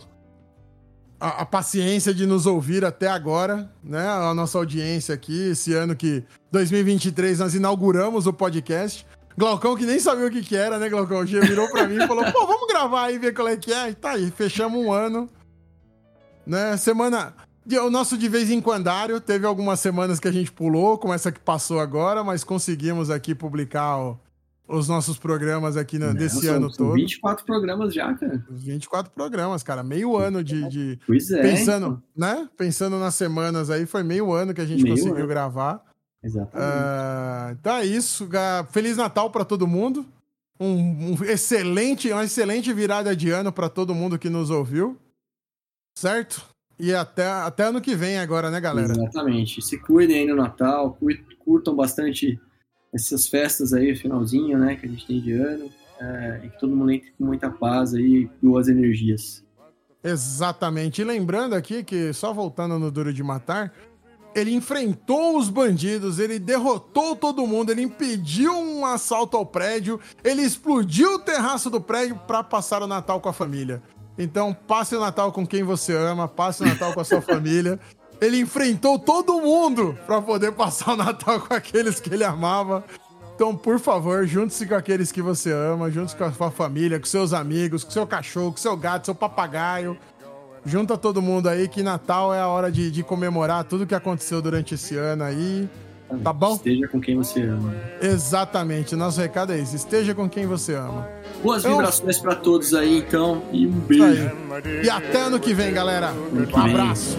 S1: a, a, paciência de nos ouvir até agora, né? A nossa audiência aqui, esse ano que 2023 nós inauguramos o podcast. Glaucão, que nem sabia o que, que era, né, Glaucão? Já virou pra mim e falou: pô, vamos gravar aí, ver qual é que é. E tá aí, fechamos um ano. Né? Semana. O nosso de vez em quando teve algumas semanas que a gente pulou, como essa que passou agora, mas conseguimos aqui publicar o, os nossos programas aqui no, desse ano todo.
S2: 24 programas já, cara.
S1: 24 programas, cara. Meio ano de. de
S2: pois é.
S1: Pensando, então. né? Pensando nas semanas aí, foi meio ano que a gente meio conseguiu ano. gravar.
S2: Exatamente. Uh,
S1: então é isso. Feliz Natal para todo mundo. Um, um, excelente, uma excelente virada de ano para todo mundo que nos ouviu. Certo? E até, até ano que vem agora, né, galera?
S2: Exatamente. Se cuidem aí no Natal, curtam bastante essas festas aí, finalzinho, né, que a gente tem de ano. É, e que todo mundo entre com muita paz aí, boas energias.
S1: Exatamente. E lembrando aqui que, só voltando no Duro de Matar, ele enfrentou os bandidos, ele derrotou todo mundo, ele impediu um assalto ao prédio, ele explodiu o terraço do prédio para passar o Natal com a família. Então, passe o Natal com quem você ama, passe o Natal com a sua família. Ele enfrentou todo mundo para poder passar o Natal com aqueles que ele amava. Então, por favor, junte-se com aqueles que você ama, junte-se com a sua família, com seus amigos, com seu cachorro, com seu gato, seu papagaio. Junta todo mundo aí que Natal é a hora de, de comemorar tudo que aconteceu durante esse ano aí. Tá bom?
S2: Esteja com quem você ama.
S1: Exatamente. Nosso recado é esse. Esteja com quem você ama.
S2: Boas então, vibrações para todos aí, então. E um beijo.
S1: E até ano que vem, galera. Um abraço.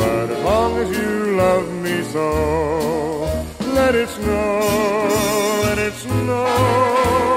S1: But as long as you love me so, let it snow, let it snow.